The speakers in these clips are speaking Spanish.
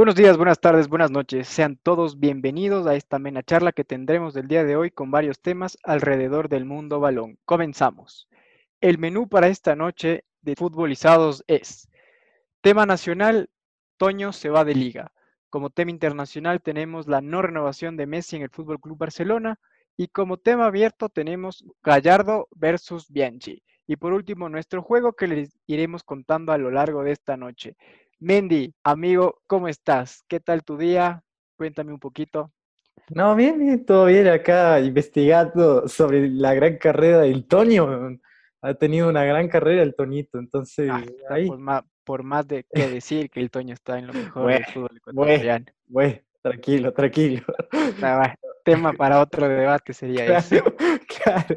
Buenos días, buenas tardes, buenas noches. Sean todos bienvenidos a esta amena charla que tendremos el día de hoy con varios temas alrededor del mundo balón. Comenzamos. El menú para esta noche de futbolizados es tema nacional, Toño se va de liga. Como tema internacional tenemos la no renovación de Messi en el Fútbol Club Barcelona y como tema abierto tenemos Gallardo versus Bianchi. Y por último, nuestro juego que les iremos contando a lo largo de esta noche. Mendy, amigo, ¿cómo estás? ¿Qué tal tu día? Cuéntame un poquito. No, bien, bien, todo bien acá investigando sobre la gran carrera del Toño. Ha tenido una gran carrera el Toñito, entonces ah, ahí. Por más, por más, de que decir que el Toño está en lo mejor del fútbol ecuatoriano. Bueno, tranquilo, tranquilo. Ah, tema para otro debate sería eso. Claro.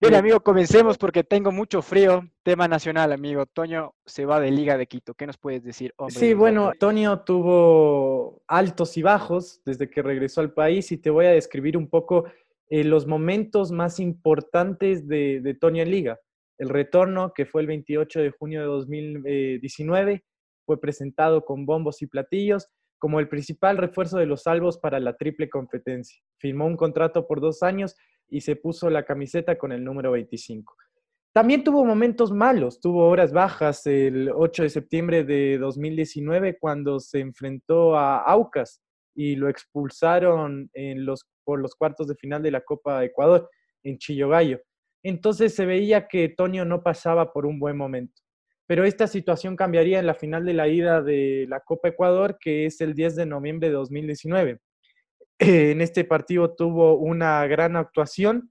Bien, amigo, comencemos porque tengo mucho frío. Tema nacional, amigo. Toño se va de Liga de Quito. ¿Qué nos puedes decir? sí, bueno, Toño tuvo altos y bajos desde que regresó al país y te voy a describir un poco eh, los momentos más importantes de, de Toño en Liga. El retorno, que fue el 28 de junio de 2019, fue presentado con bombos y platillos como el principal refuerzo de los salvos para la triple competencia. Firmó un contrato por dos años y se puso la camiseta con el número 25. También tuvo momentos malos, tuvo horas bajas el 8 de septiembre de 2019 cuando se enfrentó a Aucas y lo expulsaron por los cuartos de final de la Copa Ecuador en Chillogallo. Entonces se veía que Tonio no pasaba por un buen momento. Pero esta situación cambiaría en la final de la ida de la Copa Ecuador, que es el 10 de noviembre de 2019. En este partido tuvo una gran actuación,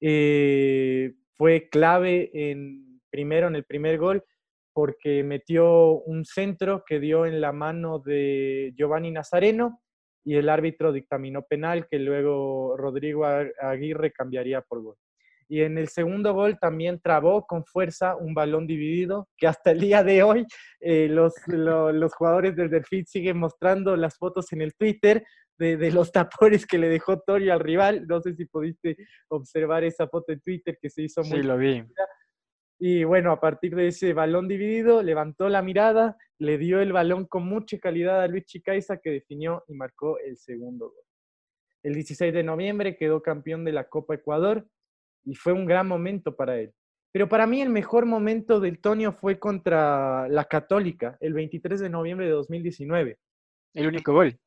eh, fue clave en, primero en el primer gol porque metió un centro que dio en la mano de Giovanni Nazareno y el árbitro dictaminó penal que luego Rodrigo Aguirre cambiaría por gol. Y en el segundo gol también trabó con fuerza un balón dividido, que hasta el día de hoy eh, los, los, jugadores del Delfín siguen mostrando las fotos en el Twitter de, los tapones que le dejó Torio al rival. No sé si pudiste observar esa foto en Twitter que se hizo muy... Sí, lo vi. Y bueno, a partir de ese balón dividido, levantó la mirada, le dio el balón con mucha calidad a Luis Chicaiza, que definió y marcó el segundo gol. El 16 de noviembre quedó campeón de la Copa Ecuador y fue un gran momento para él. Pero para mí el mejor momento del Tonio fue contra la Católica, el 23 de noviembre de 2019. El único gol.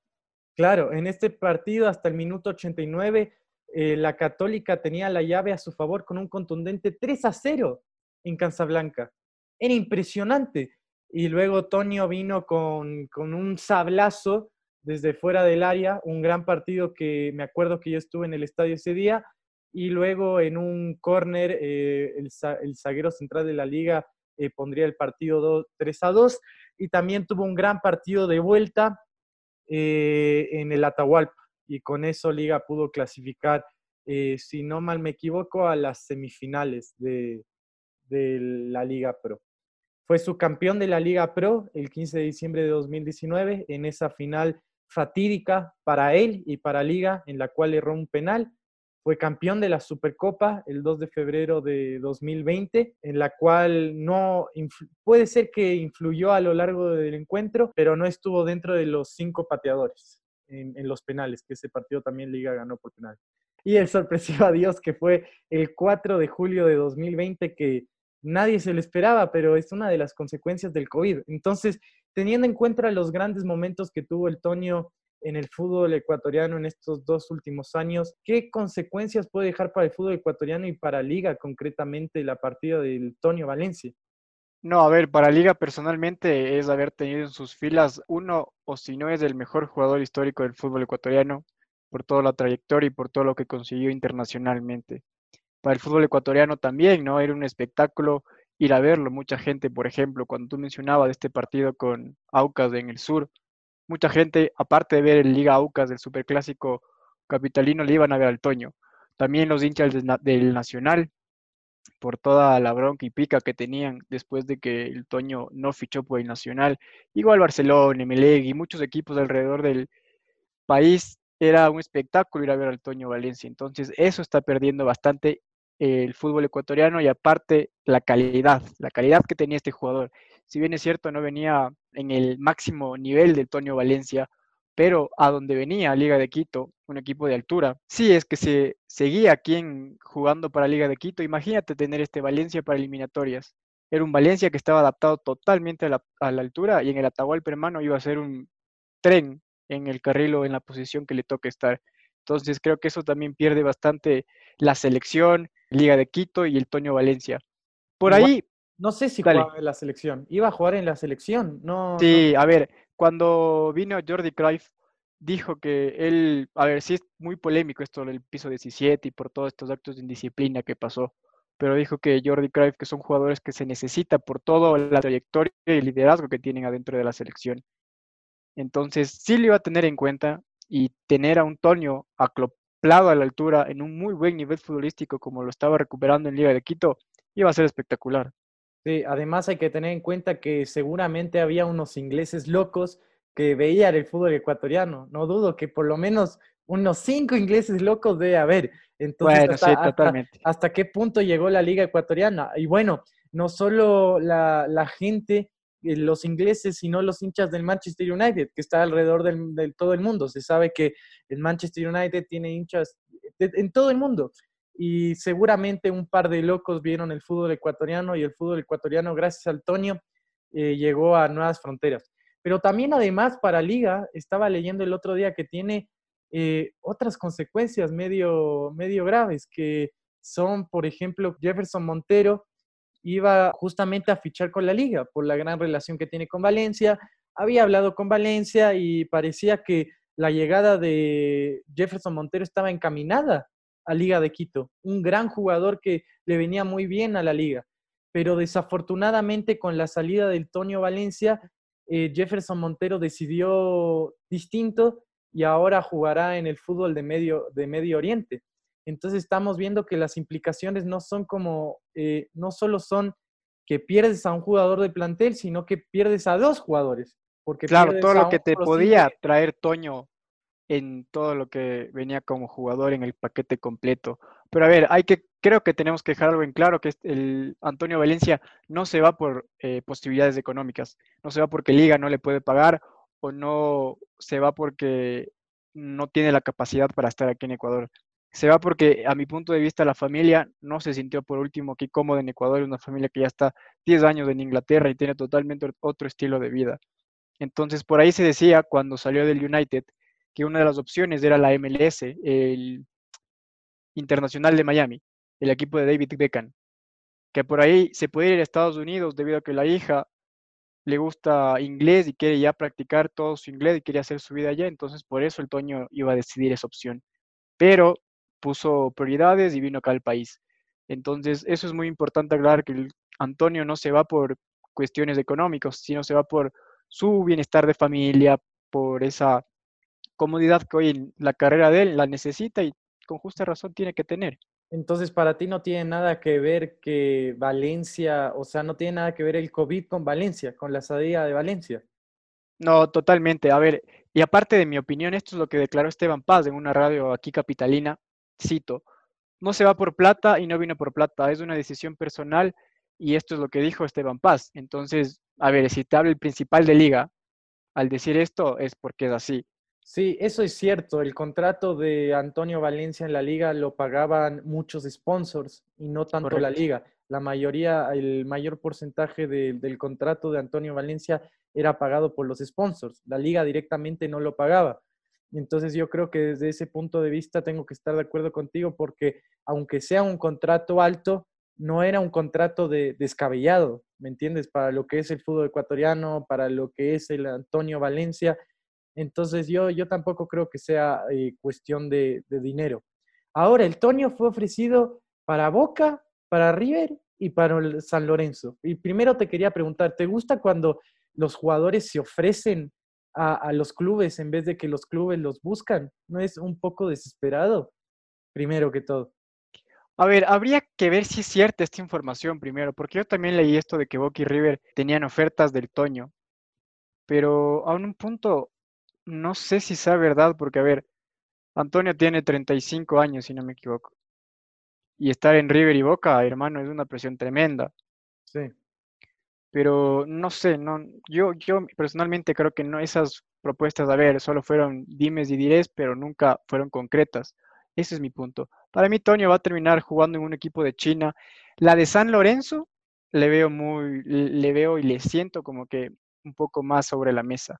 Claro, en este partido hasta el minuto 89, eh, la Católica tenía la llave a su favor con un contundente 3 a 0 en Casablanca. Era impresionante. Y luego Tonio vino con, un sablazo desde fuera del área, un gran partido que me acuerdo que yo estuve en el estadio ese día, y luego en un córner eh, el, zaguero central de la liga eh, pondría el partido 3 a 2, y también tuvo un gran partido de vuelta eh, en el Atahualpa y con eso Liga pudo clasificar, eh, si no mal me equivoco, a las semifinales de, de la Liga Pro. Fue su campeón de la Liga Pro el 15 de diciembre de 2019 en esa final fatídica para él y para Liga en la cual erró un penal fue campeón de la Supercopa el 2 de febrero de 2020, en la cual no puede ser que influyó a lo largo del encuentro, pero no estuvo dentro de los cinco pateadores en, los penales, que ese partido también Liga ganó por penal. Y el sorpresivo adiós que fue el 4 de julio de 2020, que nadie se lo esperaba, pero es una de las consecuencias del COVID. Entonces, teniendo en cuenta los grandes momentos que tuvo el Toño en el fútbol ecuatoriano en estos dos últimos años. ¿Qué consecuencias puede dejar para el fútbol ecuatoriano y para Liga concretamente la partida del Tonio Valencia? No, a ver, para Liga personalmente es haber tenido en sus filas uno, o si no es el mejor jugador histórico del fútbol ecuatoriano, por toda la trayectoria y por todo lo que consiguió internacionalmente. Para el fútbol ecuatoriano también, ¿no? Era un espectáculo ir a verlo. Mucha gente, por ejemplo, cuando tú mencionabas este partido con Aucas en el sur, mucha gente, aparte de ver el Liga Aucas del Superclásico capitalino, le iban a ver al Toño. También los hinchas del, Nacional, por toda la bronca y pica que tenían después de que el Toño no fichó por el Nacional. Igual Barcelona, Emelec y muchos equipos alrededor del país, era un espectáculo ir a ver al Toño Valencia. Entonces, eso está perdiendo bastante el fútbol ecuatoriano y aparte la calidad, la calidad que tenía este jugador. Si bien es cierto, no venía en el máximo nivel del Toño Valencia, pero a donde venía Liga de Quito, un equipo de altura, sí es que se seguía aquí jugando para Liga de Quito. Imagínate tener este Valencia para eliminatorias. Era un Valencia que estaba adaptado totalmente a la, altura y en el Atahualpa hermano iba a ser un tren en el carril o en la posición que le toque estar. Entonces creo que eso también pierde bastante la selección, Liga de Quito y el Toño Valencia. Por ahí... No sé si jugaba en la selección. Iba a jugar en la selección, no... Sí, a ver, cuando vino Jordi Cruyff, dijo que él, a ver, sí es muy polémico esto del piso 17 y por todos estos actos de indisciplina que pasó, pero dijo que Jordi Cruyff, que son jugadores que se necesita por toda la trayectoria y liderazgo que tienen adentro de la selección. Entonces, sí lo iba a tener en cuenta y tener a un Toño acoplado a la altura en un muy buen nivel futbolístico como lo estaba recuperando en Liga de Quito, iba a ser espectacular. Sí, además hay que tener en cuenta que seguramente había unos ingleses locos que veían el fútbol ecuatoriano. No dudo que por lo menos unos cinco ingleses locos debe haber. Entonces, bueno, hasta, sí, totalmente. Hasta, qué punto llegó la liga ecuatoriana? Y bueno, no solo la, la gente, eh, los ingleses, sino los hinchas del Manchester United, que está alrededor del, de todo el mundo. Se sabe que el Manchester United tiene hinchas en todo el mundo y seguramente un par de locos vieron el fútbol ecuatoriano y el fútbol ecuatoriano, gracias al Toño, eh, llegó a nuevas fronteras. Pero también además para Liga, estaba leyendo el otro día que tiene eh, otras consecuencias medio, medio graves, que son, por ejemplo, Jefferson Montero iba justamente a fichar con la Liga por la gran relación que tiene con Valencia. Había hablado con Valencia y parecía que la llegada de Jefferson Montero estaba encaminada a Liga de Quito, un gran jugador que le venía muy bien a la liga, pero desafortunadamente con la salida del Tonio Valencia, eh, Jefferson Montero decidió distinto y ahora jugará en el fútbol de Medio, de Medio Oriente. Entonces estamos viendo que las implicaciones no son como, eh, no solo son que pierdes a un jugador de plantel, sino que pierdes a dos jugadores. Porque claro, todo lo que te podía traer Toño en todo lo que venía como jugador en el paquete completo. Pero a ver, hay que, creo que tenemos que dejar algo en claro, que el Antonio Valencia no se va por eh, posibilidades económicas, no se va porque Liga no le puede pagar o no se va porque no tiene la capacidad para estar aquí en Ecuador. Se va porque, a mi punto de vista, la familia no se sintió por último aquí cómoda en Ecuador, una familia que ya está 10 años en Inglaterra y tiene totalmente otro estilo de vida. Entonces, por ahí se decía cuando salió del United que una de las opciones era la MLS, el Internacional de Miami, el equipo de David Beckham, que por ahí se puede ir a Estados Unidos debido a que la hija le gusta inglés y quiere ya practicar todo su inglés y quiere hacer su vida allá, entonces por eso el Toño iba a decidir esa opción. Pero puso prioridades y vino acá al país. Entonces, eso es muy importante aclarar que Antonio no se va por cuestiones económicas, sino se va por su bienestar de familia, por esa comodidad que hoy la carrera de él la necesita y con justa razón tiene que tener. Entonces, para ti no tiene nada que ver que Valencia, o sea, no tiene nada que ver el COVID con Valencia, con la salida de Valencia. No, totalmente. A ver, y aparte de mi opinión, esto es lo que declaró Esteban Paz en una radio aquí capitalina, cito, no se va por plata y no vino por plata, es una decisión personal y esto es lo que dijo Esteban Paz. Entonces, a ver, si te habla el principal de liga, al decir esto es porque es así. Sí, eso es cierto. El contrato de Antonio Valencia en la liga lo pagaban muchos sponsors y no tanto la liga. La mayoría, el mayor porcentaje del contrato de Antonio Valencia era pagado por los sponsors. La liga directamente no lo pagaba. Entonces yo creo que desde ese punto de vista tengo que estar de acuerdo contigo porque aunque sea un contrato alto, no era un contrato de, descabellado, ¿me entiendes? Para lo que es el fútbol ecuatoriano, para lo que es el Antonio Valencia, entonces yo, yo tampoco creo que sea eh, cuestión de, dinero. Ahora, el Tonio fue ofrecido para Boca, para River y para San Lorenzo. Y primero te quería preguntar, ¿te gusta cuando los jugadores se ofrecen a, a, los clubes en vez de que los clubes los buscan? ¿No es un poco desesperado? Primero que todo. A ver, habría que ver si es cierta esta información primero, porque yo también leí esto de que Boca y River tenían ofertas del Toño, pero a un punto no sé si sea verdad, porque a ver, Antonio tiene 35 años, si no me equivoco. Y estar en River y Boca, hermano, es una presión tremenda. Sí. pero no sé, no, yo, yo personalmente creo que no esas propuestas, a ver, solo fueron dimes y dirés, pero nunca fueron concretas. Ese es mi punto. Para mí, Toño va a terminar jugando en un equipo de China. La de San Lorenzo le veo muy, le veo y le siento como que un poco más sobre la mesa.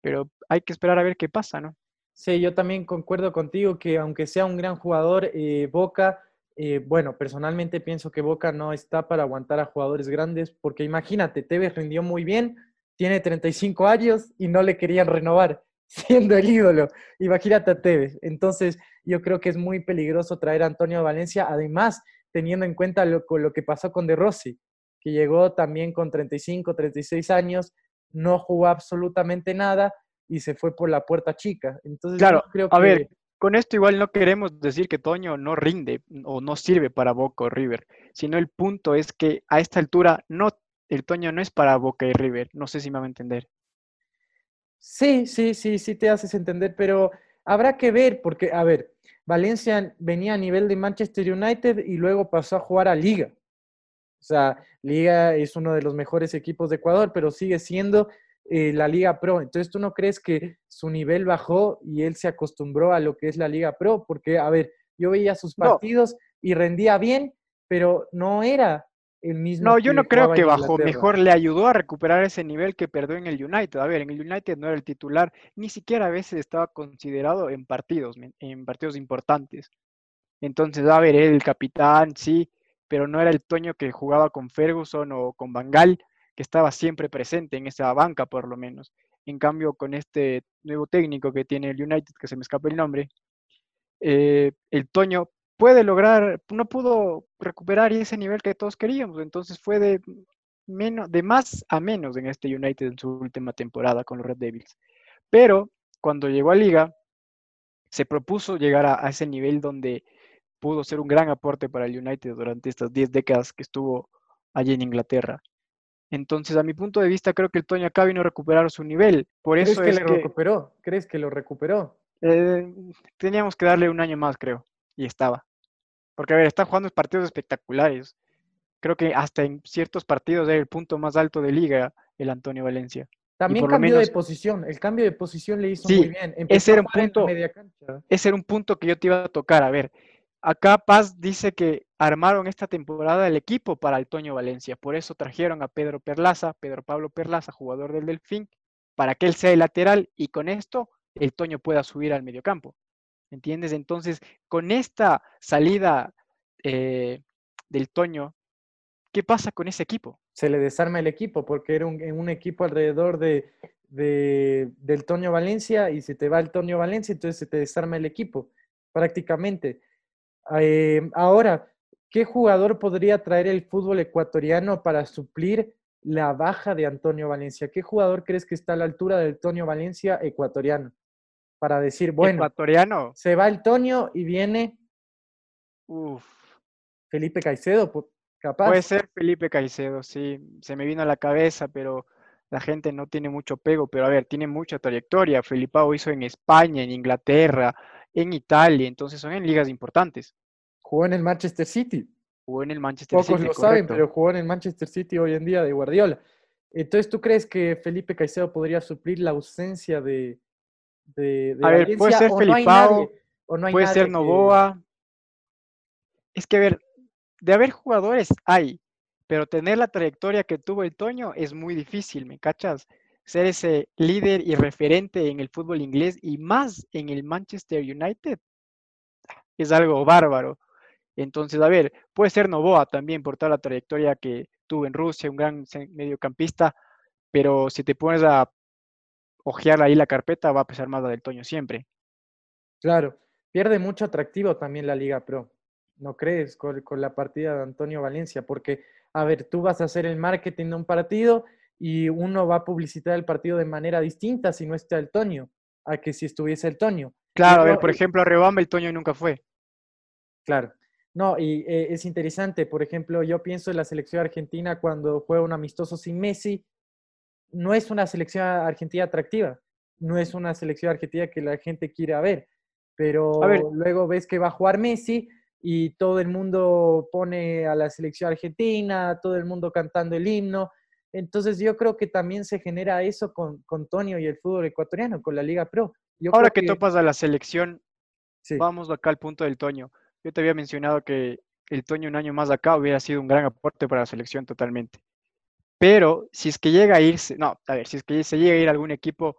Pero hay que esperar a ver qué pasa, ¿no? Sí, yo también concuerdo contigo que aunque sea un gran jugador, eh, Boca, eh, bueno, personalmente pienso que Boca no está para aguantar a jugadores grandes, porque imagínate, Tevez rindió muy bien, tiene 35 años y no le querían renovar, siendo el ídolo. Imagínate a Tevez. Entonces, yo creo que es muy peligroso traer a Antonio Valencia, además, teniendo en cuenta lo, lo que pasó con De Rossi, que llegó también con 35, 36 años, no jugó absolutamente nada y se fue por la puerta chica. Entonces, claro, creo que... a ver, con esto igual no queremos decir que Toño no rinde o no sirve para Boca o River, sino el punto es que a esta altura no, el Toño no es para Boca y River. No sé si me va a entender. Sí, sí, sí, sí te haces entender, pero habrá que ver, porque, a ver, Valencia venía a nivel de Manchester United y luego pasó a jugar a Liga. O sea, Liga es uno de los mejores equipos de Ecuador, pero sigue siendo eh, la Liga Pro. Entonces, ¿tú no crees que su nivel bajó y él se acostumbró a lo que es la Liga Pro? Porque, a ver, yo veía sus partidos y rendía bien, pero no era el mismo. No, yo no creo que bajó. Mejor le ayudó a recuperar ese nivel que perdió en el United. A ver, en el United no era el titular, ni siquiera a veces estaba considerado en partidos, en partidos importantes. Entonces, a ver, el capitán, sí, pero no era el Toño que jugaba con Ferguson o con Bangal que estaba siempre presente en esa banca por lo menos. En cambio, con este nuevo técnico que tiene el United, que se me escapa el nombre, eh, el Toño puede lograr, no pudo recuperar ese nivel que todos queríamos, entonces fue de, menos, de más a menos en este United en su última temporada con los Red Devils. Pero cuando llegó a liga, se propuso llegar a, a ese nivel donde pudo ser un gran aporte para el United durante estas 10 décadas que estuvo allí en Inglaterra. Entonces, a mi punto de vista, creo que el Toño acá vino a recuperar su nivel. Por ¿Crees eso que es le recuperó? ¿Crees que lo recuperó? Eh, teníamos que darle un año más, creo. Y estaba. Porque, a ver, está jugando partidos espectaculares. Creo que hasta en ciertos partidos era el punto más alto de liga el Antonio Valencia. También cambió de posición. El cambio de posición le hizo muy bien. ese era, un punto, ese era un punto que yo te iba a tocar. A ver, Acá Paz dice que armaron esta temporada el equipo para el Toño Valencia, por eso trajeron a Pedro Perlaza, Pedro Pablo Perlaza, jugador del Delfín, para que él sea el lateral y con esto el Toño pueda subir al mediocampo. ¿Entiendes? Entonces, con esta salida eh, del Toño, ¿qué pasa con ese equipo? Se le desarma el equipo porque era un, equipo alrededor de, del Toño Valencia y si te va el Toño Valencia, entonces se te desarma el equipo prácticamente. Eh, ahora, ¿qué jugador podría traer el fútbol ecuatoriano para suplir la baja de Antonio Valencia? ¿Qué jugador crees que está a la altura del Antonio Valencia ecuatoriano? Para decir, bueno, ecuatoriano. se va el Toño y viene Uf. Felipe Caicedo, capaz. Puede ser Felipe Caicedo, sí, se me vino a la cabeza, pero la gente no tiene mucho pego, pero a ver, tiene mucha trayectoria. Felipao hizo en España, en Inglaterra, en Italia, entonces son en ligas importantes. Jugó en el Manchester City. Jugó en el Manchester City. Pocos lo saben, pero jugó en el Manchester City hoy en día de Guardiola. Entonces, ¿tú crees que Felipe Caicedo podría suplir la ausencia de, de, a ver, puede ser Felipao, puede ser Novoa. Es que, a ver, de haber jugadores hay, pero tener la trayectoria que tuvo el Toño es muy difícil, ¿me cachas? Ser ese líder y referente en el fútbol inglés y más en el Manchester United es algo bárbaro. Entonces, a ver, puede ser Novoa también por toda la trayectoria que tuvo en Rusia, un gran mediocampista, pero si te pones a ojear ahí la carpeta, va a pesar más la del Toño siempre. Claro, pierde mucho atractivo también la Liga Pro, ¿no crees? Con, con la partida de Antonio Valencia, porque, a ver, tú vas a hacer el marketing de un partido y uno va a publicitar el partido de manera distinta si no está el Toño, a que si estuviese el Toño. Claro, a ver, por ejemplo, a Rebamba el Toño nunca fue. Claro. No, y eh, es interesante, por ejemplo, yo pienso en la selección argentina cuando juega un amistoso sin Messi, no es una selección argentina atractiva, no es una selección argentina que la gente quiera ver, pero luego ves que va a jugar Messi y todo el mundo pone a la selección argentina, todo el mundo cantando el himno, Entonces yo creo que también se genera eso con, con Tonio y el fútbol ecuatoriano, con la Liga Pro. Yo Ahora que, topas a la selección, sí, vamos acá al punto del Toño. Yo te había mencionado que el Toño un año más acá hubiera sido un gran aporte para la selección totalmente. Pero si es que llega a irse, no, a ver, si es que se llega a ir a algún equipo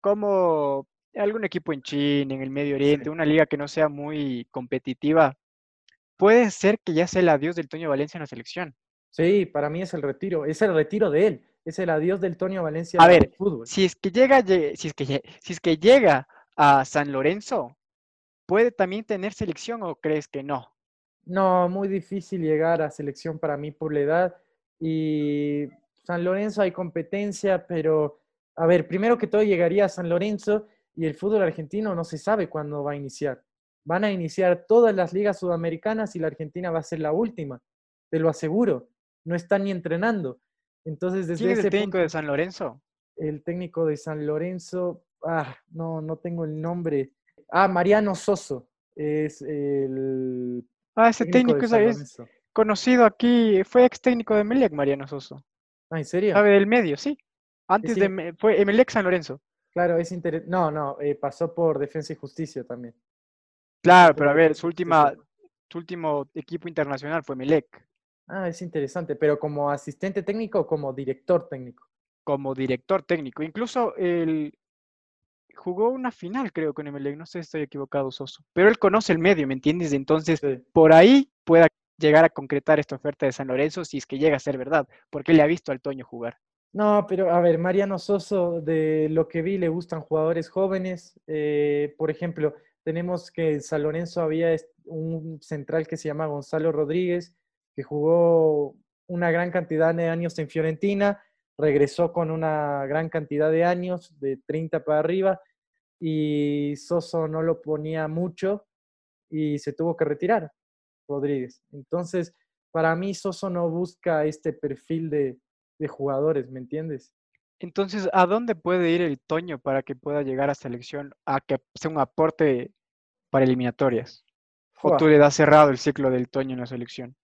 como algún equipo en China, en el Medio Oriente, Sí. una liga que no sea muy competitiva, puede ser que ya sea el adiós del Toño Valencia en la selección. Sí, para mí es el retiro, es el retiro de él, es el adiós del Tonio Valencia A ver, fútbol. Si es que llega, lle- si es que, si es que llega a San Lorenzo, ¿puede también tener selección o crees que no? No, muy difícil llegar a selección para mí por la edad. Y San Lorenzo hay competencia, pero a ver, primero que todo llegaría a San Lorenzo y el fútbol argentino no se sabe cuándo va a iniciar. Van a iniciar todas las ligas sudamericanas y la Argentina va a ser la última, te lo aseguro. No están ni entrenando. Entonces, desde ¿Quién es ese el técnico punto, de San Lorenzo? el técnico de San Lorenzo, ah, no, no tengo el nombre. Ah, Mariano Soso es el Ah, ese técnico es, conocido aquí, fue ex técnico de Emelec, Mariano Soso. Ah, ¿en serio? Sabe del medio, sí. Antes sí. de fue Emelec San Lorenzo. Claro, es interesante. No, no, eh, pasó por Defensa y Justicia también. Claro, pero a ver, su última, su último equipo internacional fue Emelec, Ah, es interesante, pero como asistente técnico o como director técnico. como director técnico. Incluso él jugó una final, creo, con Emelec. No sé si estoy equivocado, Soso. Pero él conoce el medio, ¿me entiendes? Entonces, Sí. por ahí pueda llegar a concretar esta oferta de San Lorenzo si es que llega a ser verdad, porque él le ha visto al Toño jugar. No, pero a ver, Mariano Soso, de lo que vi, le gustan jugadores jóvenes. Eh, por ejemplo, tenemos que en San Lorenzo había un central que se llama Gonzalo Rodríguez, que jugó una gran cantidad de años en Fiorentina, regresó con una gran cantidad de años, de 30 para arriba, y Soso no lo ponía mucho y se tuvo que retirar, Rodríguez. Entonces, para mí, Soso no busca este perfil de, de jugadores, ¿me entiendes? Entonces, ¿a dónde puede ir el Toño para que pueda llegar a selección a que sea un aporte para eliminatorias? ¿O tú le das cerrado el ciclo del Toño en la selección?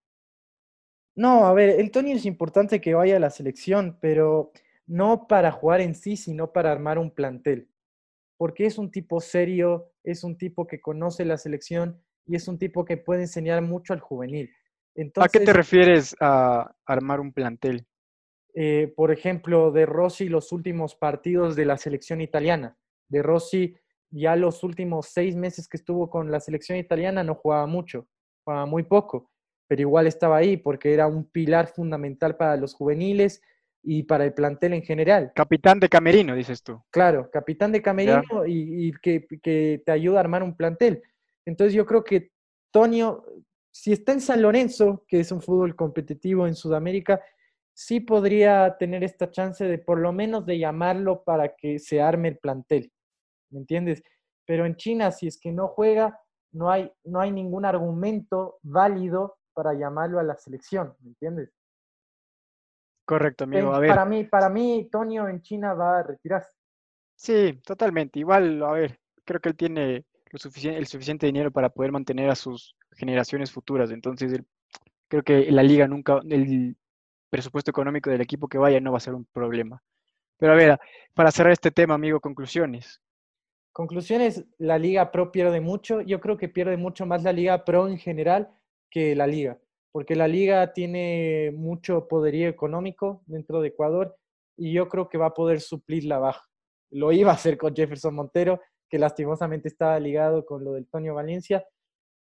No, a ver, el Tony es importante que vaya a la selección, pero no para jugar en sí, sino para armar un plantel. Porque es un tipo serio, es un tipo que conoce la selección y es un tipo que puede enseñar mucho al juvenil. ¿A qué te Entonces, refieres a armar un plantel? eh, por ejemplo, de Rossi los últimos partidos de la selección italiana. De Rossi ya los últimos seis meses que estuvo con la selección italiana no jugaba mucho, jugaba muy poco, pero igual estaba ahí porque era un pilar fundamental para los juveniles y para el plantel en general. Capitán de Camerino, dices tú. Claro, capitán de camerino y, y que, que te ayuda a armar un plantel. Entonces yo creo que Tonio, si está en San Lorenzo, que es un fútbol competitivo en Sudamérica, sí podría tener esta chance de por lo menos de llamarlo para que se arme el plantel. ¿Me entiendes? Pero en China, si es que no juega, no hay, no hay ningún argumento válido para llamarlo a la selección. ¿Me entiendes? Correcto, amigo. En- A ver, para mí, para mí, Tonio en China va a retirarse. sí, totalmente. Igual, a ver, creo que él tiene lo el suficiente dinero para poder mantener a sus generaciones futuras. Entonces, él- creo que la liga nunca, el presupuesto económico del equipo que vaya no va a ser un problema. Pero a ver, para cerrar este tema, amigo, conclusiones. Conclusiones, la Liga Pro pierde mucho. Yo creo que pierde mucho más la Liga Pro en general que la Liga, porque la Liga tiene mucho poderío económico dentro de Ecuador y yo creo que va a poder suplir la baja. Lo iba a hacer con Jefferson Montero, que lastimosamente estaba ligado con lo del Tonio Valencia,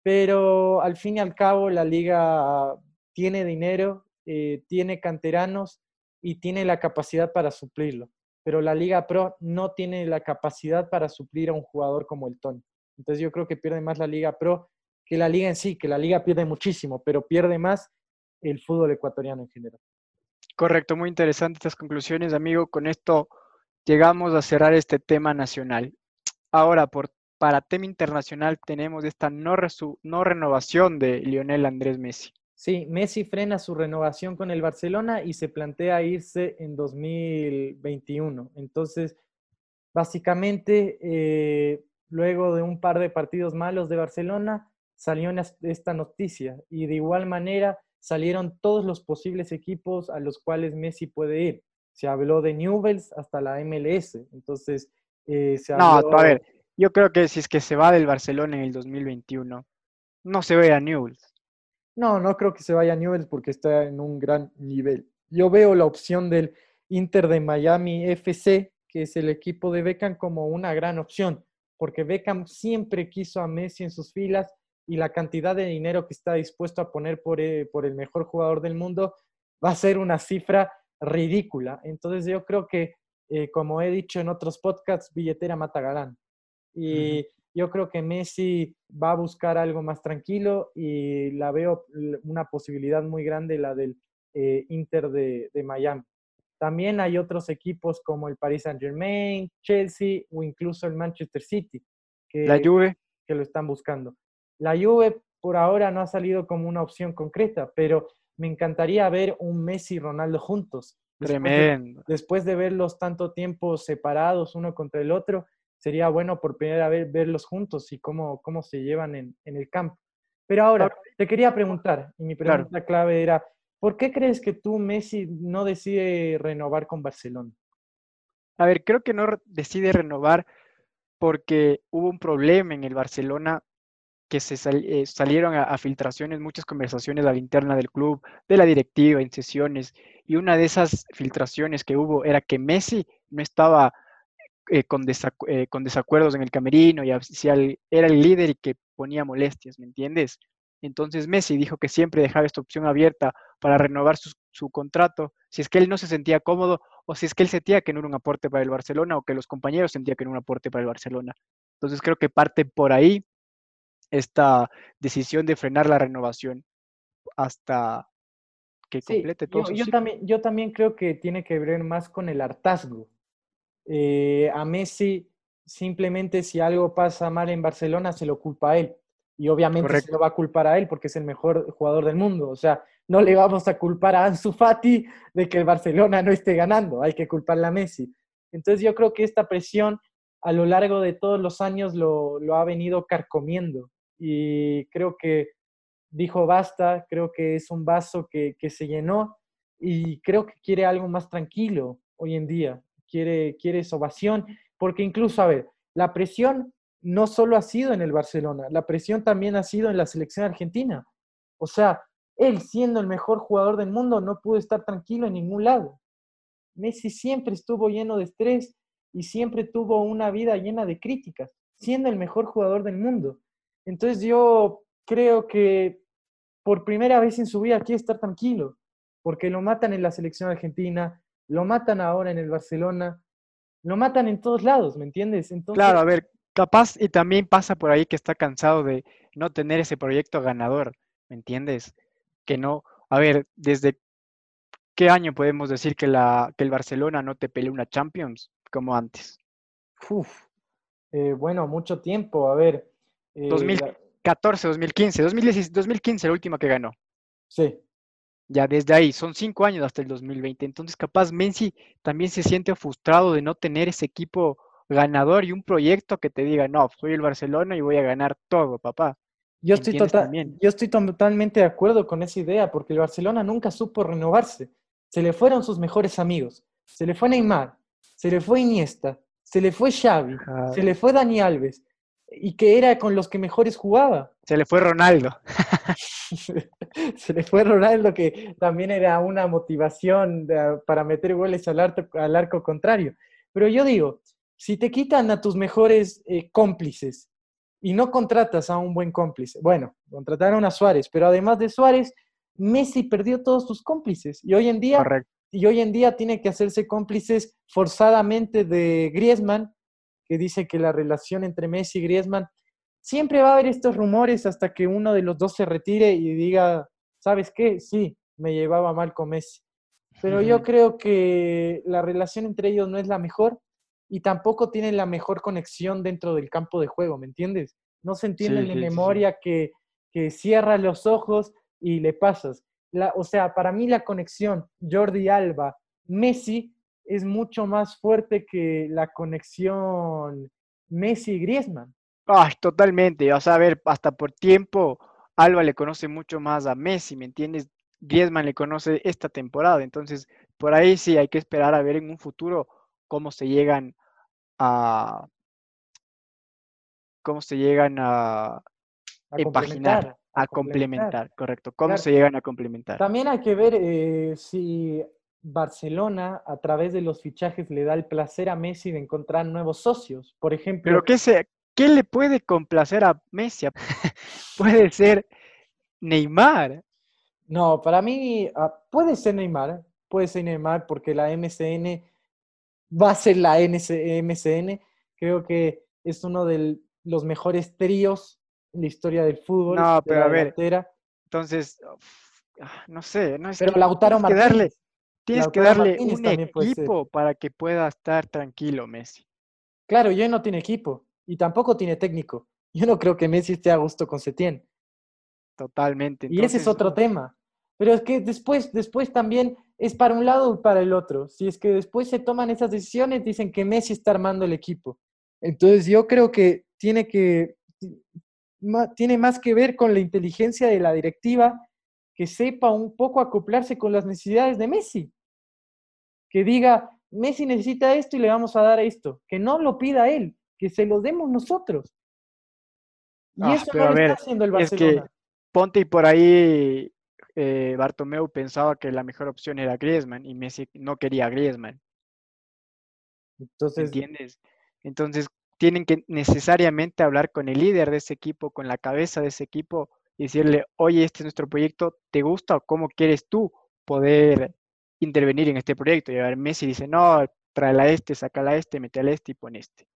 pero al fin y al cabo la Liga tiene dinero, eh, tiene canteranos y tiene la capacidad para suplirlo pero la Liga Pro no tiene la capacidad para suplir a un jugador como el Tony. Entonces yo creo que pierde más la Liga Pro que la Liga en sí, que la Liga pierde muchísimo, pero pierde más el fútbol ecuatoriano en general. Correcto, muy interesantes estas conclusiones, amigo. Con esto llegamos a cerrar este tema nacional. Ahora, por, para tema internacional, tenemos esta no, resu- no renovación de Lionel Andrés Messi. Sí, Messi frena su renovación con el Barcelona y se plantea irse en 2021. Entonces, básicamente, eh, luego de un par de partidos malos de Barcelona, salió esta noticia y de igual manera salieron todos los posibles equipos a los cuales Messi puede ir. Se habló de Newells hasta la MLS. Entonces, eh, se habló... No, a ver, yo creo que si es que se va del Barcelona en el 2021, no se ve a Newells. No, no creo que se vaya a Newells porque está en un gran nivel. Yo veo la opción del Inter de Miami FC, que es el equipo de Beckham, como una gran opción, porque Beckham siempre quiso a Messi en sus filas y la cantidad de dinero que está dispuesto a poner por, eh, por el mejor jugador del mundo va a ser una cifra ridícula. Entonces yo creo que, eh, como he dicho en otros podcasts, billetera mata galán. Y yo creo que Messi va a buscar algo más tranquilo y la veo una posibilidad muy grande, la del eh, Inter de, de, Miami. También hay otros equipos como el Paris Saint Germain, Chelsea o incluso el Manchester City. Que, la Juve. Que lo están buscando. La Juve por ahora no ha salido como una opción concreta, pero me encantaría ver un Messi y Ronaldo juntos. Tremendo. después de verlos tanto tiempo separados uno contra el otro, sería bueno por primera vez verlos juntos y cómo, cómo se llevan en, el campo. Pero ahora, te quería preguntar, y mi pregunta clave era, ¿por qué crees que tú, Messi, no decide renovar con Barcelona? A ver, creo que no decide renovar porque hubo un problema en el Barcelona que se eh, salieron a, filtraciones, muchas conversaciones a la interna del club, de la directiva, en sesiones, y una de esas filtraciones que hubo era que Messi no estaba eh, con, eh, con, desacuerdos en el camerino y era el líder y que ponía molestias, ¿me entiendes? Entonces Messi dijo que siempre dejaba esta opción abierta para renovar su, su, contrato, si es que él no se sentía cómodo o si es que él sentía que no era un aporte para el Barcelona o que los compañeros sentían que no era un aporte para el Barcelona. Entonces creo que parte por ahí esta decisión de frenar la renovación hasta que complete todo. Yo, yo también, yo también creo que tiene que ver más con el hartazgo. Eh, a Messi simplemente si algo pasa mal en Barcelona se lo culpa a él. Y obviamente se lo va a culpar a él porque es el mejor jugador del mundo. O sea, no le vamos a culpar a Ansu Fati de que el Barcelona no esté ganando. Hay que culparle a Messi. Entonces yo creo que esta presión a lo largo de todos los años lo, lo ha venido carcomiendo y creo que dijo basta, creo que es un vaso que, se llenó y creo que quiere algo más tranquilo hoy en día, quiere, quiere ovación, porque incluso, a ver, la presión no solo ha sido en el Barcelona, la presión también ha sido en la selección argentina. O sea, él siendo el mejor jugador del mundo no pudo estar tranquilo en ningún lado. Messi siempre estuvo lleno de estrés y siempre tuvo una vida llena de críticas, siendo el mejor jugador del mundo. Entonces yo creo que por primera vez en su vida quiere estar tranquilo, porque lo matan en la selección argentina, lo matan ahora en el Barcelona, lo matan en todos lados, ¿me entiendes? Entonces... Claro, a ver, capaz y también pasa por ahí que está cansado de no tener ese proyecto ganador, ¿me entiendes? Que no, a ver, desde qué año podemos decir que, la, que el Barcelona no te peleó una Champions como antes. Uf, eh, bueno, mucho tiempo, a ver. 2014, 2015, 2015, 2015 la última que ganó. Sí. Ya desde ahí, son cinco años hasta el 2020. Entonces, capaz Messi también se siente frustrado de no tener ese equipo ganador y un proyecto que te diga, no, soy el Barcelona y voy a ganar todo, papá. Yo estoy, total, yo estoy totalmente de acuerdo con esa idea, porque el Barcelona nunca supo renovarse. Se le fueron sus mejores amigos. Se le fue Neymar, se le fue Iniesta, se le fue Xavi, se le fue Dani Alves, y que era con los que mejores jugaba. Se le fue Ronaldo. se le fue Ronaldo, que también era una motivación para meter goles al arco, al arco, contrario. Pero yo digo, si te quitan a tus mejores eh, cómplices y no contratas a un buen cómplice, bueno, contrataron a Suárez, pero además de Suárez, Messi perdió todos sus cómplices y hoy en día, y hoy en día tiene que hacerse cómplices forzadamente de Griezmann, que dice que la relación entre Messi y Griezmann, siempre va a haber estos rumores hasta que uno de los dos se retire y diga, ¿sabes qué? Sí, me llevaba mal con Messi. Pero yo creo que la relación entre ellos no es la mejor y tampoco tienen la mejor conexión dentro del campo de juego, ¿me entiendes? No se entiende en memoria que, que cierras los ojos y le pasas. La, o sea, para mí la conexión Jordi Alba, Messi, es mucho más fuerte que la conexión Messi-Griezmann. Ay, totalmente. O sea, a ver, hasta por tiempo, Alba le conoce mucho más a Messi, ¿me entiendes? Griezmann le conoce esta temporada. Entonces, por ahí sí hay que esperar a ver en un futuro cómo se llegan a cómo se llegan a, empaginar, a, complementar. correcto. ¿Cómo se llegan a complementar? También hay que ver eh, si Barcelona, a través de los fichajes, le da el placer a Messi de encontrar nuevos socios. Por ejemplo. Pero ¿qué, se, qué le puede complacer a Messi? puede ser Neymar. No, para mí ah, puede ser Neymar, puede ser Neymar porque la MCN va a ser la MCN. Creo que es uno de los mejores tríos en la historia del fútbol. No, pero a ver, entonces, ah, no sé, no es pero Lautaro Martínez. Tienes que darle un equipo para que pueda estar tranquilo Messi. Claro, yo no tiene equipo y tampoco tiene técnico. Yo no creo que Messi esté a gusto con Setién. Totalmente. y ese es otro tema. Pero es que después, después también es para un lado y para el otro. Si es que después se toman esas decisiones, dicen que Messi está armando el equipo. Entonces yo creo que tiene que tiene más que ver con la inteligencia de la directiva que sepa un poco acoplarse con las necesidades de Messi que diga, Messi necesita esto y le vamos a dar esto, que no lo pida él, que se lo demos nosotros. Y ah, eso no lo está haciendo el Barcelona. Es que ponte y por ahí eh, Bartomeu pensaba que la mejor opción era Griezmann y Messi no quería Griezmann. Entonces, ¿entiendes? Entonces tienen que necesariamente hablar con el líder de ese equipo, con la cabeza de ese equipo y decirle, oye, este es nuestro proyecto, ¿te gusta o cómo quieres tú poder intervenir en este proyecto. Y a ver, Messi dice, no, tráela a este, sácala a este, mete al este y pon este.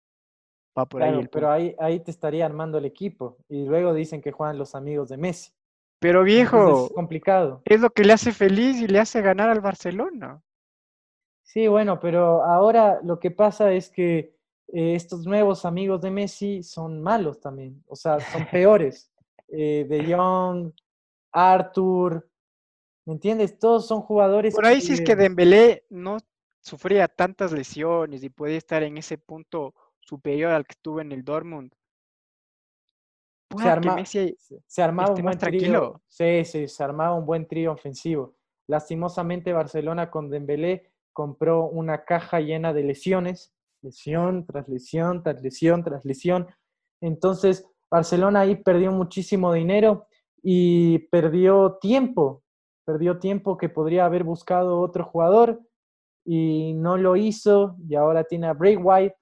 Va por ahí pero ahí, ahí te estaría armando el equipo. Y luego dicen que juegan los amigos de Messi. Pero viejo, es complicado. Es lo que le hace feliz y le hace ganar al Barcelona. Sí, bueno, pero ahora lo que pasa es que eh, estos nuevos amigos de Messi son malos también, o sea, son peores. Eh, de Jong, Arthur, ¿Me entiendes? Todos son jugadores. Por ahí sí es que Dembélé no sufría tantas lesiones y podía estar en ese punto superior al que estuvo en el Dortmund. se, armaba un buen trío. Sí, sí, se armaba un buen trío ofensivo. Lastimosamente Barcelona con Dembélé compró una caja llena de lesiones, lesión tras lesión, tras lesión, tras lesión. Entonces Barcelona ahí perdió muchísimo dinero y perdió tiempo perdió tiempo que podría haber buscado otro jugador y no lo hizo y ahora tiene a Bray White.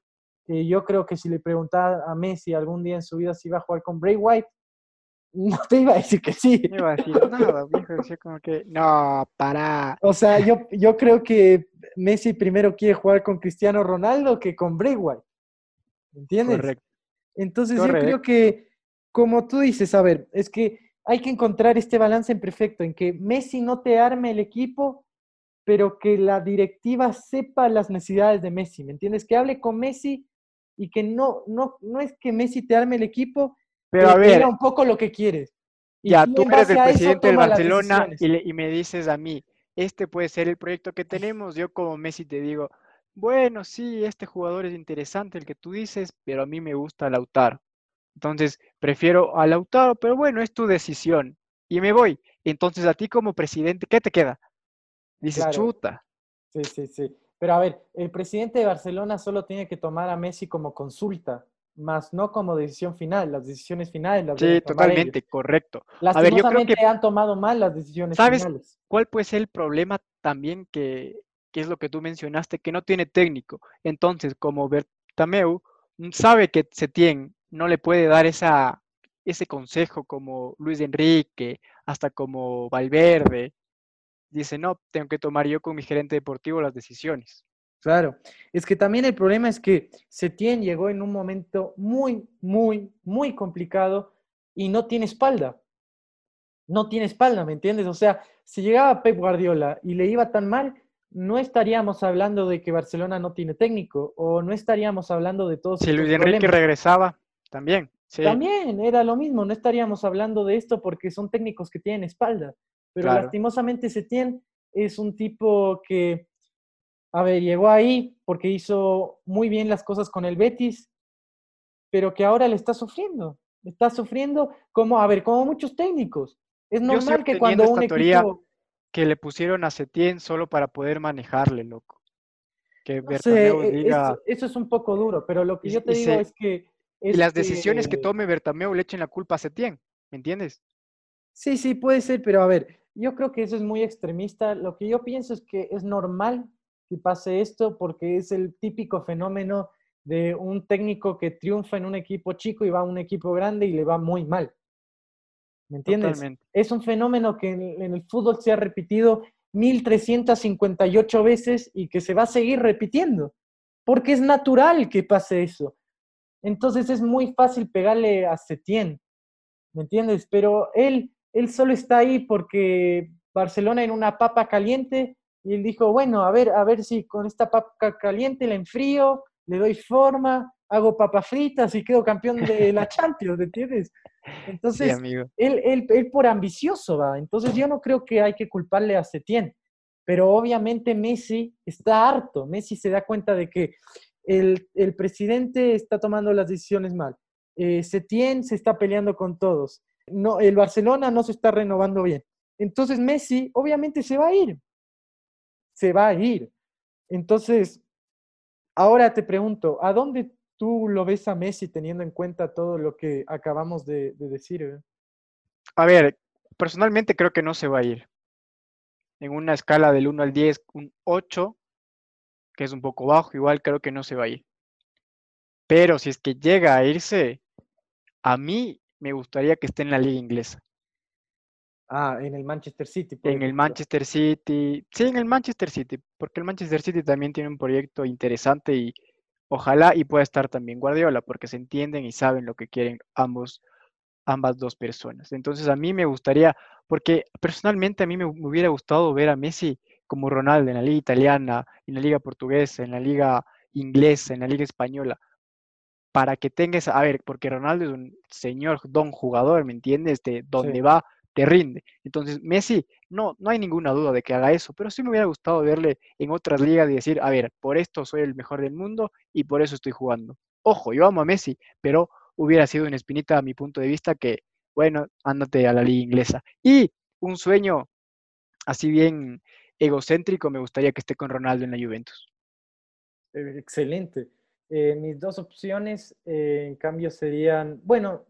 Yo creo que si le preguntaba a Messi algún día en su vida si iba a jugar con Bray White, no te iba a decir que sí. No iba a decir nada, viejo, decía como que no, para. O sea, yo, yo creo que Messi primero quiere jugar con Cristiano Ronaldo que con Bray White. ¿Entiendes? Correcto. Entonces yo creo que, como tú dices, a ver, es que hay que encontrar este balance en perfecto, en que Messi no te arme el equipo, pero que la directiva sepa las necesidades de Messi, ¿me entiendes? Que hable con Messi y que no, no, no es que Messi te arme el equipo, pero a ver, un poco lo que quieres. ya, tú eres el presidente del Barcelona y, y me dices a mí, este puede ser el proyecto que tenemos, yo como Messi te digo, bueno, sí, este jugador es interesante, el que tú dices, pero a mí me gusta Lautaro. Entonces, prefiero a Lautaro, pero bueno, es tu decisión. Y me voy. Entonces, a ti como presidente, ¿qué te queda? Dices, chuta. Sí, sí, sí. Pero a ver, el presidente de Barcelona solo tiene que tomar a Messi como consulta, más no como decisión final. Las decisiones finales las Sí, totalmente, correcto. a ver, yo creo que han tomado mal las decisiones ¿sabes finales. ¿Cuál puede ser el problema también que, que, es lo que tú mencionaste, que no tiene técnico? Entonces, como Bertameu sabe que se tiene no le puede dar esa, ese consejo como Luis Enrique, hasta como Valverde. Dice, no, tengo que tomar yo con mi gerente deportivo las decisiones. Claro, es que también el problema es que Setién llegó en un momento muy, muy, muy complicado y no tiene espalda. No tiene espalda, ¿me entiendes? O sea, si llegaba Pep Guardiola y le iba tan mal, no estaríamos hablando de que Barcelona no tiene técnico o no estaríamos hablando de todos. Si Luis Enrique regresaba. También, sí. También era lo mismo, no estaríamos hablando de esto porque son técnicos que tienen espalda, pero lastimosamente Setien es un tipo que, a ver, llegó ahí porque hizo muy bien las cosas con el Betis, pero que ahora le está sufriendo, está sufriendo como, a ver, como muchos técnicos. Es normal que cuando un equipo que le pusieron a Setién solo para poder manejarle, loco. Que no sé, e, diga... Eso, es un poco duro, pero lo que yo te digo es que... y las decisiones que tome Bertameo le echen la culpa a Setién, ¿me entiendes? Sí, sí, puede ser, pero a ver, yo creo que eso es muy extremista. Lo que yo pienso es que es normal que pase esto porque es el típico fenómeno de un técnico que triunfa en un equipo chico y va a un equipo grande y le va muy mal. ¿Me entiendes? Es un fenómeno que en, el fútbol se ha repetido 1358 veces y que se va a seguir repitiendo, porque es natural que pase eso. Entonces es muy fácil pegarle a Setién, ¿me entiendes? Pero él, él solo está ahí porque Barcelona en una papa caliente y él dijo, bueno, a ver, a ver si con esta papa caliente la enfrío, le doy forma, hago papas fritas y quedo campeón de la Champions, ¿entiendes? Entonces, Él, él, él, por ambicioso va. Entonces yo no creo que hay que culparle a Setién, pero obviamente Messi está harto. Messi se da cuenta de que el, presidente está tomando las decisiones mal. Eh, Setién se está peleando con todos. El Barcelona no se está renovando bien. Entonces Messi obviamente se va a ir. Se va a ir. Entonces, ahora te pregunto, ¿a dónde tú lo ves a Messi teniendo en cuenta todo lo que acabamos de, decir? Eh? A ver, personalmente creo que no se va a ir. En una escala del 1 al 10, un 8, que es un poco bajo, igual creo que no se va a ir. Pero si es que llega a irse, a mí me gustaría que esté en la liga inglesa. Ah, en el Manchester City. en el Manchester City. Sí, en el Manchester City, porque el Manchester City también tiene un proyecto interesante y Ojalá y pueda estar también Guardiola, porque se entienden y saben lo que quieren ambos, ambas dos personas. Entonces a mí me gustaría, porque personalmente a mí me, hubiera gustado ver a Messi como Ronaldo en la liga italiana, en la liga portuguesa, en la liga inglesa, en la liga española, para que tengas, a ver, porque Ronaldo es un señor don jugador, ¿me entiendes? De donde va te rinde. Entonces, Messi, no, no hay ninguna duda de que haga eso, pero sí me hubiera gustado verle en otras ligas y decir, a ver, por esto soy el mejor del mundo y por eso estoy jugando. Ojo, yo amo a Messi, pero hubiera sido una espinita a mi punto de vista que, bueno, ándate a la liga inglesa. Y un sueño así bien egocéntrico, me gustaría que esté con Ronaldo en la Juventus. Eh, excelente. Eh, mis dos opciones, eh, en cambio, serían, bueno,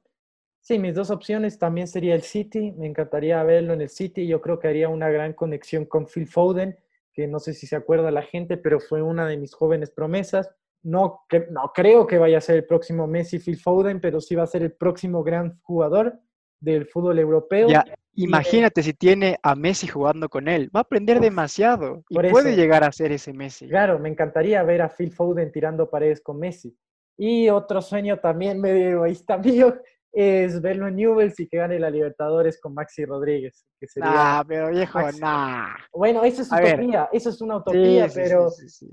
Sí, mis dos opciones también sería el City. Me encantaría verlo en el City. Yo creo que haría una gran conexión con Phil Foden, que no sé si se acuerda la gente, pero fue una de mis jóvenes promesas. No, no creo que vaya a ser el próximo Messi Phil Foden, pero sí va a ser el próximo gran jugador del fútbol europeo. Ya, imagínate si tiene a Messi jugando con él. Va a aprender demasiado y puede llegar a ser ese Messi. Claro, me encantaría ver a Phil Foden tirando paredes con Messi. Y otro sueño también medio egoísta mío es verlo en Newells y que gane la Libertadores con Maxi Rodríguez. Que sería pero viejo, nah. Bueno, eso es utopía, eso es una utopía, pero,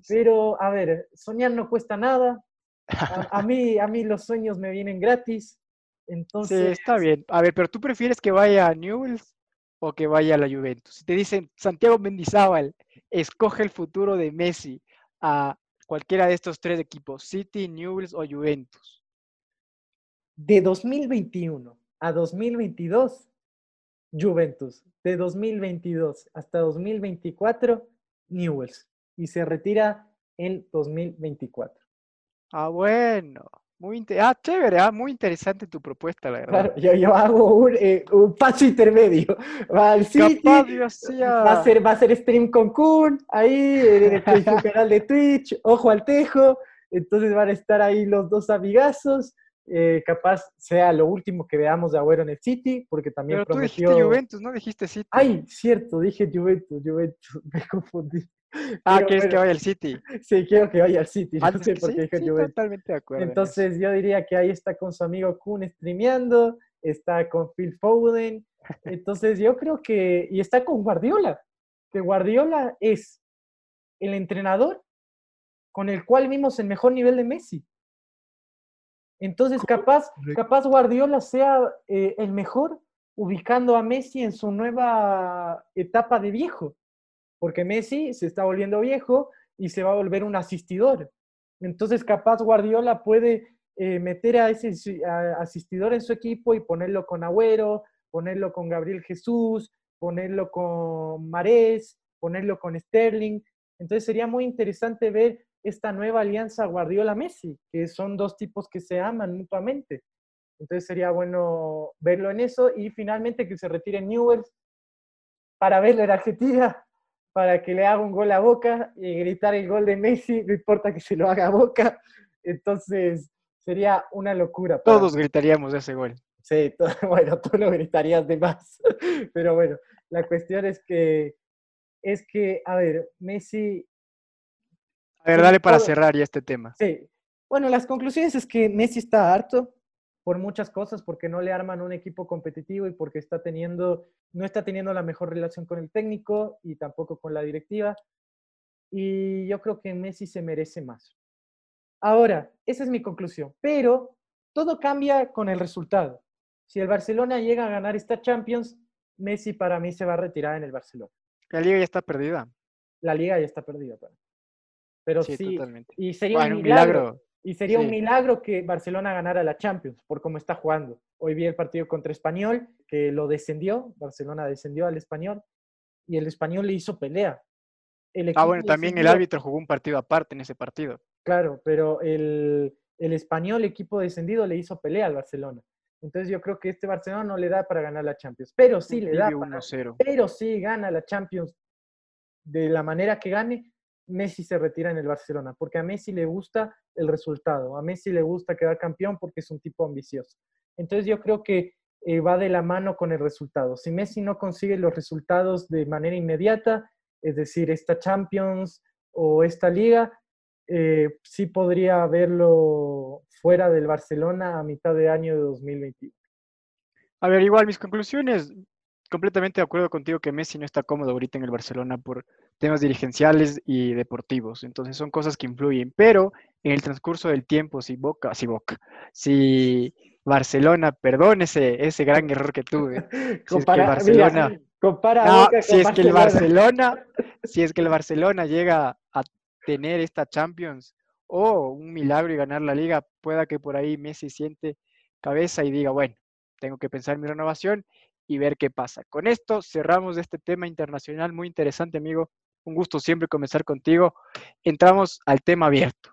pero, a ver, soñar no cuesta nada. A, mí, a mí los sueños me vienen gratis. Entonces... Sí, está bien. A ver, pero tú prefieres que vaya a Newells o que vaya a la Juventus. Si te dicen Santiago Mendizábal, escoge el futuro de Messi a cualquiera de estos tres equipos, City, Newells o Juventus de 2021 a 2022, Juventus. De 2022 hasta 2024, Newells. Y se retira en 2024. Ah, bueno. Muy ah, chévere, ah, muy interesante tu propuesta, la verdad. yo, hago un, eh, un, paso intermedio. Va al City, va, a ser, va a ser stream con Kun, ahí, en, su canal de Twitch, ojo al tejo. Entonces van a estar ahí los dos amigazos. Eh, capaz sea lo último que veamos de Agüero en el City, porque también Pero tú dijiste Juventus, ¿no? Dijiste City. Ay, cierto, dije Juventus, Juventus, me confundí. Ah, ¿quieres que vaya al City? Sí, quiero que vaya al City, no sé por qué dije Juventus. totalmente de acuerdo. Entonces yo diría que ahí está con su amigo Kun streameando, está con Phil Foden, entonces yo creo que, y está con Guardiola, que Guardiola es el entrenador con el cual vimos el mejor nivel de Messi. Entonces, capaz, capaz Guardiola sea eh, el mejor ubicando a Messi en su nueva etapa de viejo, porque Messi se está volviendo viejo y se va a volver un asistidor. Entonces, capaz Guardiola puede eh, meter a ese asistidor en su equipo y ponerlo con Agüero, ponerlo con Gabriel Jesús, ponerlo con Marés, ponerlo con Sterling. Entonces sería muy interesante ver esta nueva alianza Guardiola-Messi, que son dos tipos que se aman mutuamente. Entonces sería bueno verlo en eso y finalmente que se retire Newells para verlo en Argentina, para que le haga un gol a Boca y gritar el gol de Messi, no importa que se lo haga a Boca. Entonces sería una locura. Todos gritaríamos ese gol. Sí, bueno, tú lo gritarías de más. Pero bueno, la cuestión es que, es que, a ver, Messi a ver, dale para cerrar ya este tema. Sí. Bueno, las conclusiones es que Messi está harto por muchas cosas, porque no le arman un equipo competitivo y porque está teniendo, no está teniendo la mejor relación con el técnico y tampoco con la directiva. Y yo creo que Messi se merece más. Ahora, esa es mi conclusión. Pero todo cambia con el resultado. Si el Barcelona llega a ganar esta Champions, Messi para mí se va a retirar en el Barcelona. La liga ya está perdida. La liga ya está perdida. Para pero sí, y sería un milagro. Y sería un milagro que Barcelona ganara la Champions por cómo está jugando. Hoy vi el partido contra Español, que lo descendió, Barcelona descendió al Español y el Español le hizo pelea. ah, bueno, también el árbitro jugó un partido aparte en ese partido. Claro, pero el, el Español, equipo descendido, le hizo pelea al Barcelona. Entonces yo creo que este Barcelona no le da para ganar la Champions, pero sí le da para, pero sí gana la Champions de la manera que gane, Messi se retira en el Barcelona, porque a Messi le gusta el resultado, a Messi le gusta quedar campeón porque es un tipo ambicioso. Entonces yo creo que eh, va de la mano con el resultado. Si Messi no consigue los resultados de manera inmediata, es decir, esta Champions o esta liga, eh, sí podría verlo fuera del Barcelona a mitad de año de 2021. A ver, igual mis conclusiones, completamente de acuerdo contigo que Messi no está cómodo ahorita en el Barcelona por temas dirigenciales y deportivos. Entonces son cosas que influyen. Pero en el transcurso del tiempo, si Boca, si Boca, si Barcelona, perdón ese, ese gran error que tuve. Si es que el Barcelona, si es que el Barcelona, si es que el Barcelona llega a tener esta Champions o un milagro y ganar la liga, pueda que por ahí Messi siente cabeza y diga, bueno, tengo que pensar en mi renovación y ver qué pasa. Con esto cerramos este tema internacional muy interesante, amigo. Un gusto siempre comenzar contigo. Entramos al tema abierto.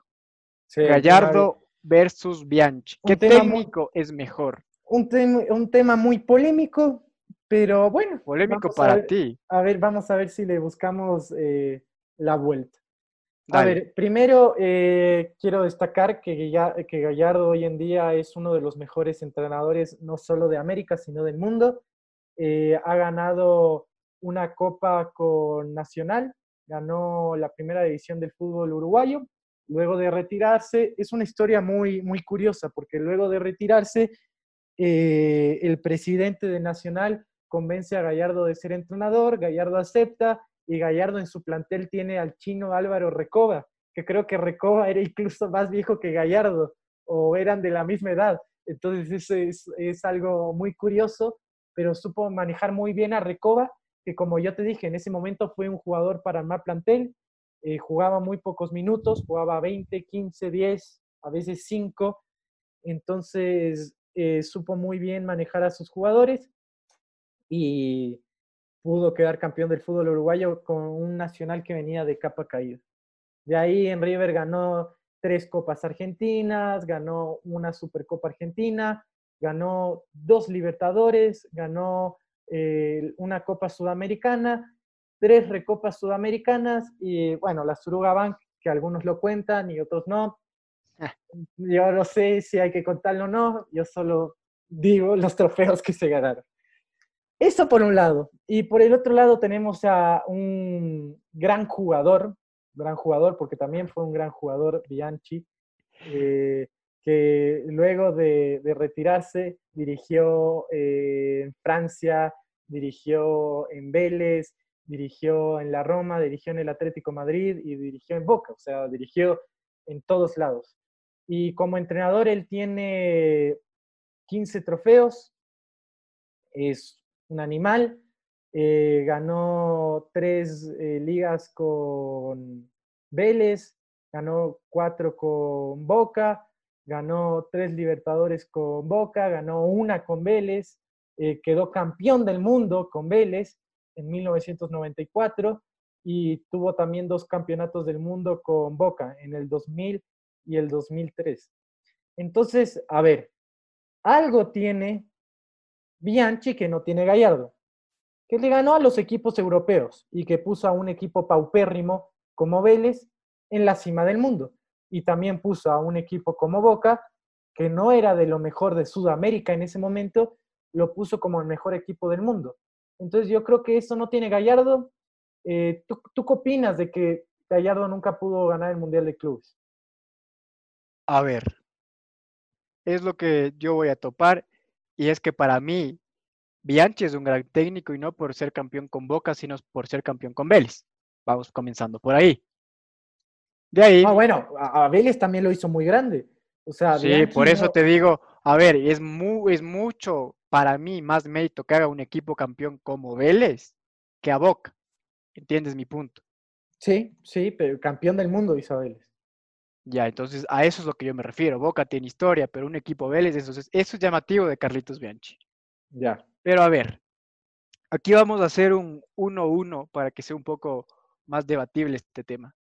Gallardo versus Bianchi. ¿Qué técnico es mejor? Un, un tema muy polémico, pero bueno. Polémico para ti. A ver, vamos a ver si le buscamos eh, la vuelta. A ver, primero eh, quiero destacar que, que Gallardo hoy en día es uno de los mejores entrenadores, no solo de América, sino del mundo. Eh, ha ganado una copa con Nacional, ganó la primera división del fútbol uruguayo. Luego de retirarse, es una historia muy, muy curiosa, porque luego de retirarse, eh, el presidente de Nacional convence a Gallardo de ser entrenador, Gallardo acepta y Gallardo en su plantel tiene al chino Álvaro Recoba, que creo que Recoba era incluso más viejo que Gallardo o eran de la misma edad. Entonces eso es, es algo muy curioso pero supo manejar muy bien a Recoba, que como ya te dije, en ese momento fue un jugador para armar plantel, eh, jugaba muy pocos minutos, jugaba 20, 15, 10, a veces 5, entonces eh, supo muy bien manejar a sus jugadores y pudo quedar campeón del fútbol uruguayo con un nacional que venía de capa caída. De ahí en River ganó tres copas argentinas, ganó una Supercopa Argentina, ganó dos Libertadores, ganó eh, una Copa Sudamericana, tres Recopas Sudamericanas y bueno, la Suruga Bank, que algunos lo cuentan y otros no. Ah. Yo no sé si hay que contarlo o no, yo solo digo los trofeos que se ganaron. Eso por un lado. Y por el otro lado tenemos a un gran jugador, gran jugador, porque también fue un gran jugador, Bianchi, eh, que luego de, retirarse dirigió eh, en Francia, dirigió en Vélez, dirigió en la Roma, dirigió en el Atlético Madrid y dirigió en Boca, o sea, dirigió en todos lados. Y como entrenador él tiene 15 trofeos, es un animal, eh, ganó tres eh, ligas con Vélez, ganó cuatro con Boca, ganó tres Libertadores con Boca, ganó una con Vélez, eh, quedó campeón del mundo con Vélez en 1994 y tuvo también dos campeonatos del mundo con Boca en el 2000 y el 2003. Entonces, a ver, algo tiene Bianchi que no tiene Gallardo, que le ganó a los equipos europeos y que puso a un equipo paupérrimo como Vélez en la cima del mundo. Y también puso a un equipo como Boca, que no era de lo mejor de Sudamérica en ese momento, lo puso como el mejor equipo del mundo. Entonces yo creo que eso no tiene Gallardo. Eh, ¿tú, ¿Tú qué opinas de que Gallardo nunca pudo ganar el Mundial de Clubes? A ver, es lo que yo voy a topar y es que para mí Bianchi es un gran técnico y no por ser campeón con Boca, sino por ser campeón con Vélez. Vamos comenzando por ahí. De ahí. Ah, bueno, a Vélez también lo hizo muy grande. O sea, sí, por eso te digo, a ver, es, es mucho para mí más mérito que haga un equipo campeón como Vélez que a Boca. ¿Entiendes mi punto? Sí, sí, pero campeón del mundo hizo Vélez. Ya, entonces a eso es lo que yo me refiero. Boca tiene historia, pero un equipo Vélez, entonces eso es llamativo de Carlitos Bianchi. Ya. Pero a ver, aquí vamos a hacer un 1-1 para que sea un poco más debatible este tema.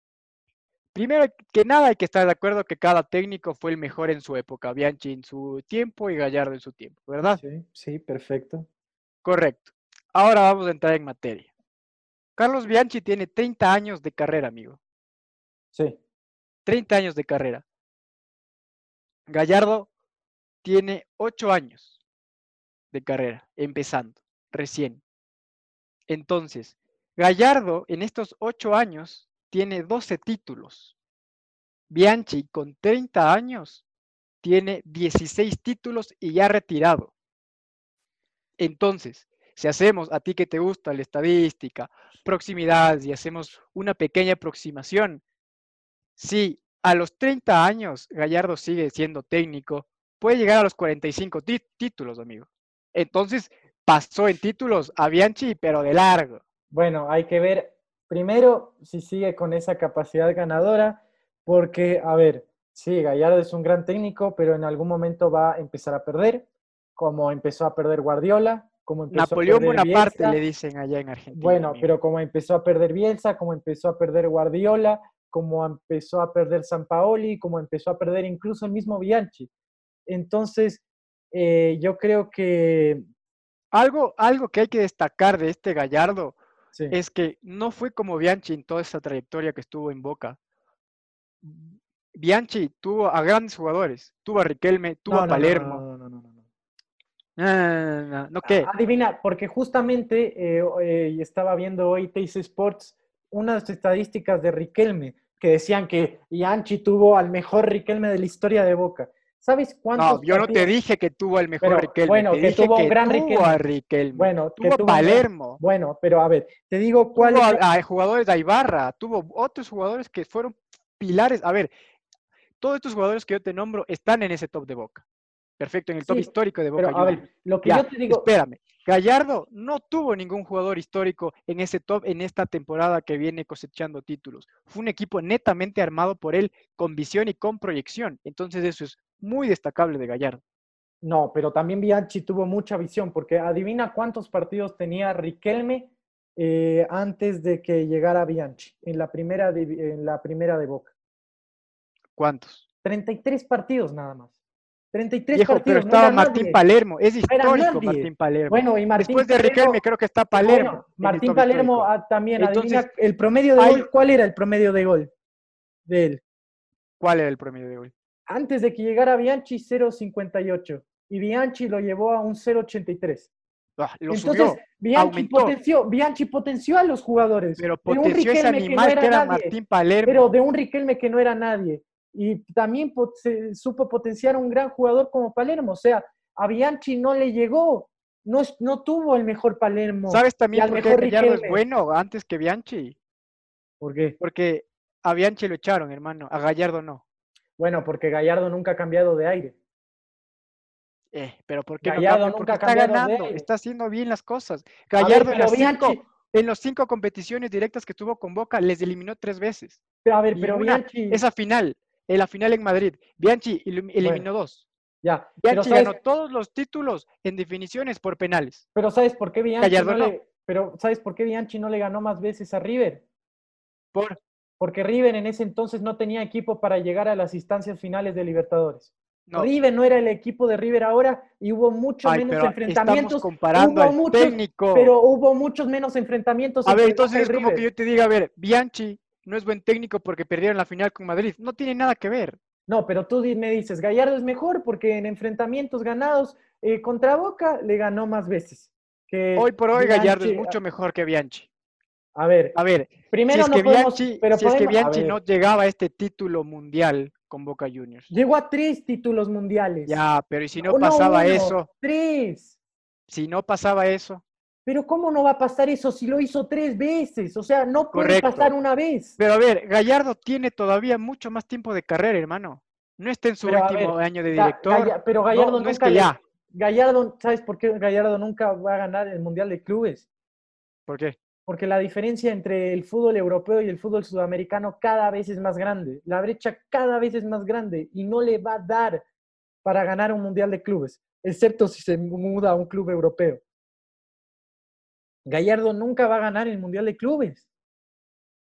Primero que nada hay que estar de acuerdo que cada técnico fue el mejor en su época, Bianchi en su tiempo y Gallardo en su tiempo, ¿verdad? Sí, sí, perfecto. Correcto. Ahora vamos a entrar en materia. Carlos Bianchi tiene 30 años de carrera, amigo. Sí. 30 años de carrera. Gallardo tiene 8 años de carrera, empezando, recién. Entonces, Gallardo en estos 8 años tiene 12 títulos. Bianchi con 30 años tiene 16 títulos y ya retirado. Entonces, si hacemos a ti que te gusta la estadística, proximidad y hacemos una pequeña aproximación, si a los 30 años Gallardo sigue siendo técnico, puede llegar a los 45 títulos, amigo. Entonces pasó en títulos a Bianchi, pero de largo. Bueno, hay que ver primero si sigue con esa capacidad ganadora, porque, a ver, sí, Gallardo es un gran técnico, pero en algún momento va a empezar a perder, como empezó a perder Guardiola, como empezó Napoleón a perder Bonaparte le dicen allá en Argentina. Bueno, pero como empezó a perder Bielsa, como empezó a perder Guardiola, como empezó a perder San Paoli, como empezó a perder incluso el mismo Bianchi. Entonces, eh, yo creo que... Algo, algo que hay que destacar de este Gallardo es que no fue como Bianchi en toda esa trayectoria que estuvo en Boca. Bianchi tuvo a grandes jugadores, tuvo a Riquelme, tuvo a Palermo. No, no, no, no. no, no, ¿qué? Adivina, porque justamente eh, eh, estaba viendo hoy Teis Sports unas estadísticas de Riquelme que decían que Bianchi tuvo al mejor Riquelme de la historia de Boca. ¿Sabes cuántos? No, yo no te dije que tuvo el mejor Riquelme. Bueno, que tuvo un gran Riquelme. A Riquelme. Bueno, tuvo, que Palermo. Bueno, pero a ver, te digo cuál. Tuvo a, jugadores de Ibarra, tuvo otros jugadores que fueron pilares. A ver, todos estos jugadores que yo te nombro están en ese top de Boca. Perfecto, en el top histórico de Boca. Pero, a ver, lo que yo te digo. Espérame, Gallardo no tuvo ningún jugador histórico en ese top en esta temporada que viene cosechando títulos. Fue un equipo netamente armado por él con visión y con proyección. Entonces eso es muy destacable de Gallardo. No, pero también Bianchi tuvo mucha visión, porque adivina cuántos partidos tenía Riquelme eh, antes de que llegara Bianchi en la primera en la primera de Boca. ¿Cuántos? 33 partidos nada más. 33 Viejo, partidos. Pero estaba Martín Palermo, es histórico Martín Palermo. Bueno, y Martín Después de Riquelme creo que está Palermo. Martín Palermo ah, también, adivina el promedio de gol, ¿cuál era el promedio de gol de él? ¿Cuál era el promedio de gol? Antes de que llegara Bianchi, 0.58. Y Bianchi lo llevó a un 0.83. Ah, Entonces, Bianchi, potenció, Bianchi potenció a los jugadores. Pero potenció ese animal que, era Martín Palermo. Pero de un Riquelme que no era nadie. Y también se supo potenciar a un gran jugador como Palermo. O sea, a Bianchi no le llegó. No, no tuvo el mejor Palermo. ¿Sabes también por qué Gallardo es bueno antes que Bianchi? ¿Por qué? Porque a Bianchi lo echaron, hermano. A Gallardo no. Bueno, porque Gallardo nunca ha cambiado de aire. Eh, pero ¿por qué Gallardo nunca está ganando? Está haciendo bien las cosas. Gallardo en, las cinco, en los cinco competiciones directas que tuvo con Boca les eliminó tres veces. Pero, a ver, pero Bianchi... Esa final, en la final en Madrid, Bianchi eliminó dos. Ya. Bianchi ganó todos los títulos en definiciones por penales. Pero ¿sabes por qué Bianchi no le, Pero ¿sabes por qué Bianchi no le ganó más veces a River? Por. Porque River en ese entonces no tenía equipo para llegar a las instancias finales de Libertadores. River no era el equipo de River ahora y hubo muchos menos enfrentamientos. comparando al técnico. Pero hubo muchos menos enfrentamientos. A ver, entonces es como que yo te diga, a ver, Bianchi no es buen técnico porque perdieron la final con Madrid. No tiene nada que ver. No, pero tú me dices, Gallardo es mejor porque en enfrentamientos ganados eh, contra Boca le ganó más veces. Que hoy por hoy Gallardo es mucho mejor que Bianchi. A ver, a ver, primero si es que Bianchi, pero si es que Bianchi no llegaba a este título mundial con Boca Juniors. Llegó a tres títulos mundiales. Ya, pero ¿y si no, pasaba eso? Tres. Si no pasaba eso. Pero ¿cómo no va a pasar eso si lo hizo tres veces? O sea, no puede pasar una vez. Pero a ver, Gallardo tiene todavía mucho más tiempo de carrera, hermano. No está en su último año de director. pero Gallardo no, es que ya. Gallardo, ¿sabes por qué Gallardo nunca va a ganar el Mundial de Clubes? ¿Por qué? Porque la diferencia entre el fútbol europeo y el fútbol sudamericano cada vez es más grande. La brecha cada vez es más grande y no le va a dar para ganar un mundial de clubes, excepto si se muda a un club europeo. Gallardo nunca va a ganar el mundial de clubes.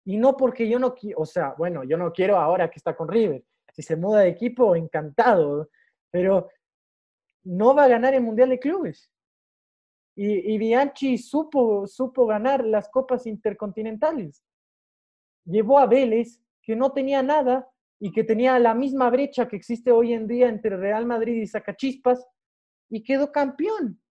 Y no porque yo no quiero, o sea, bueno, yo no quiero ahora que está con River. Si se muda de equipo, encantado. Pero no va a ganar el mundial de clubes. Y, Bianchi supo, supo ganar las copas intercontinentales. Llevó a Vélez, que no tenía nada y que tenía la misma brecha que existe hoy en día entre Real Madrid y Zacachispas, y quedó campeón.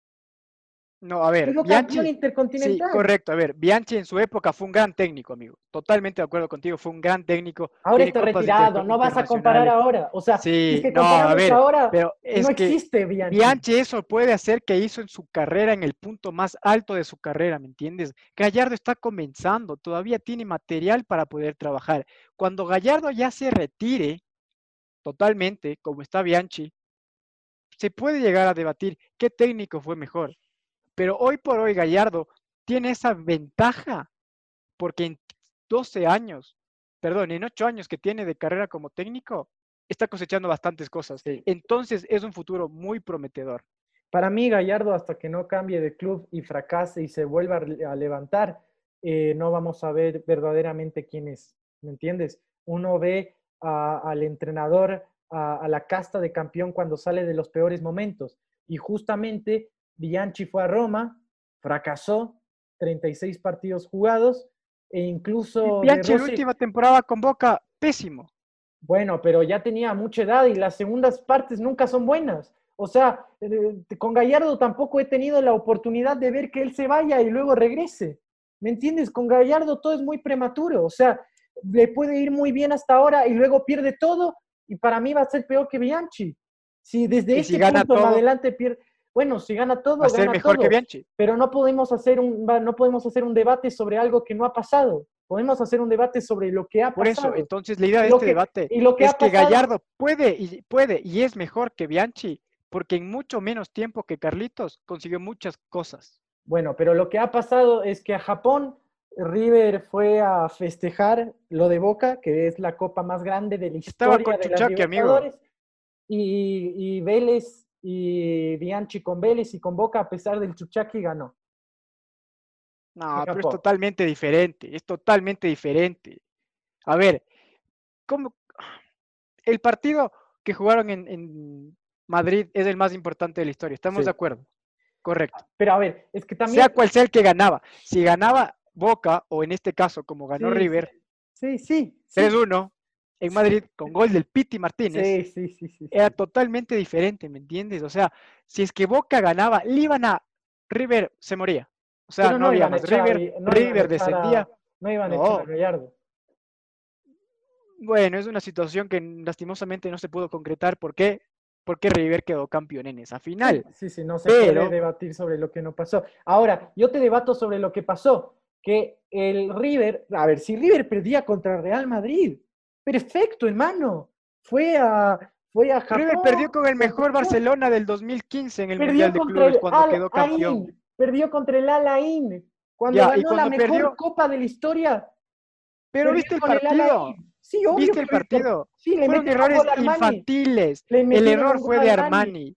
No, a ver, Bianchi, Sí, correcto. A ver, Bianchi en su época fue un gran técnico, amigo. Totalmente de acuerdo contigo, fue un gran técnico. Ahora está retirado, no vas a comparar ahora. O sea, sí, no, a ver, pero no existe Bianchi. Bianchi eso puede hacer que hizo en su carrera en el punto más alto de su carrera, ¿me entiendes? Gallardo está comenzando, todavía tiene material para poder trabajar. Cuando Gallardo ya se retire totalmente, como está Bianchi, se puede llegar a debatir qué técnico fue mejor pero hoy por hoy Gallardo tiene esa ventaja porque en 12 años, perdón, en 8 años que tiene de carrera como técnico, está cosechando bastantes cosas. Entonces es un futuro muy prometedor. Para mí, Gallardo, hasta que no cambie de club y fracase y se vuelva a levantar, eh, no vamos a ver verdaderamente quién es. ¿Me entiendes? Uno ve al entrenador, a la casta de campeón cuando sale de los peores momentos. Y justamente Bianchi fue a Roma, fracasó, 36 partidos jugados e incluso... Bianchi la última temporada con Boca, pésimo. Bueno, pero ya tenía mucha edad y las segundas partes nunca son buenas. O sea, eh, con Gallardo tampoco he tenido la oportunidad de ver que él se vaya y luego regrese. ¿Me entiendes? Con Gallardo todo es muy prematuro. O sea, le puede ir muy bien hasta ahora y luego pierde todo y para mí va a ser peor que Bianchi. Si desde ese punto adelante pierde, bueno, si gana todo, va a ser mejor que Bianchi. Pero no podemos hacer un no podemos hacer un debate sobre algo que no ha pasado. Podemos hacer un debate sobre lo que ha pasado. Por eso, entonces la idea de este debate es que Gallardo puede y puede y es mejor que Bianchi, porque en mucho menos tiempo que Carlitos consiguió muchas cosas. Bueno, pero lo que ha pasado es que a Japón River fue a festejar lo de Boca, que es la copa más grande de la historia Estaba con de Chuchaki, amigo. Y, y Vélez y Bianchi con Vélez y con Boca, a pesar del Chuchaki, ganó. No, pero es totalmente diferente, es totalmente diferente. A ver, ¿cómo? el partido que jugaron en, Madrid es el más importante de la historia, ¿estamos de acuerdo? Correcto. Pero a ver, es que también... Sea cual sea el que ganaba, si ganaba Boca, o en este caso como ganó River, sí, sí, sí. 3-1, en Madrid con gol del Piti Martínez, sí, sí, sí, era totalmente diferente, ¿me entiendes? O sea, si es que Boca ganaba, le iban a River se moría. O sea, no, había más. River, River descendía. no iban a echar a Gallardo. Bueno, es una situación que lastimosamente no se pudo concretar. ¿Por qué? Porque River quedó campeón en esa final. Sí, sí, no se puede debatir sobre lo que no pasó. Ahora, yo te debato sobre lo que pasó. Que el River, a ver, si River perdía contra Real Madrid, Perfecto, hermano. Fue a, fue a Japón. River perdió con el mejor Barcelona del 2015 en el Mundial de Clubes cuando quedó campeón. Perdió contra el Alain cuando ganó la mejor copa de la historia. Pero viste el partido. Sí, obvio. ¿Viste el partido? Sí, le Fueron errores infantiles. El error fue de Armani.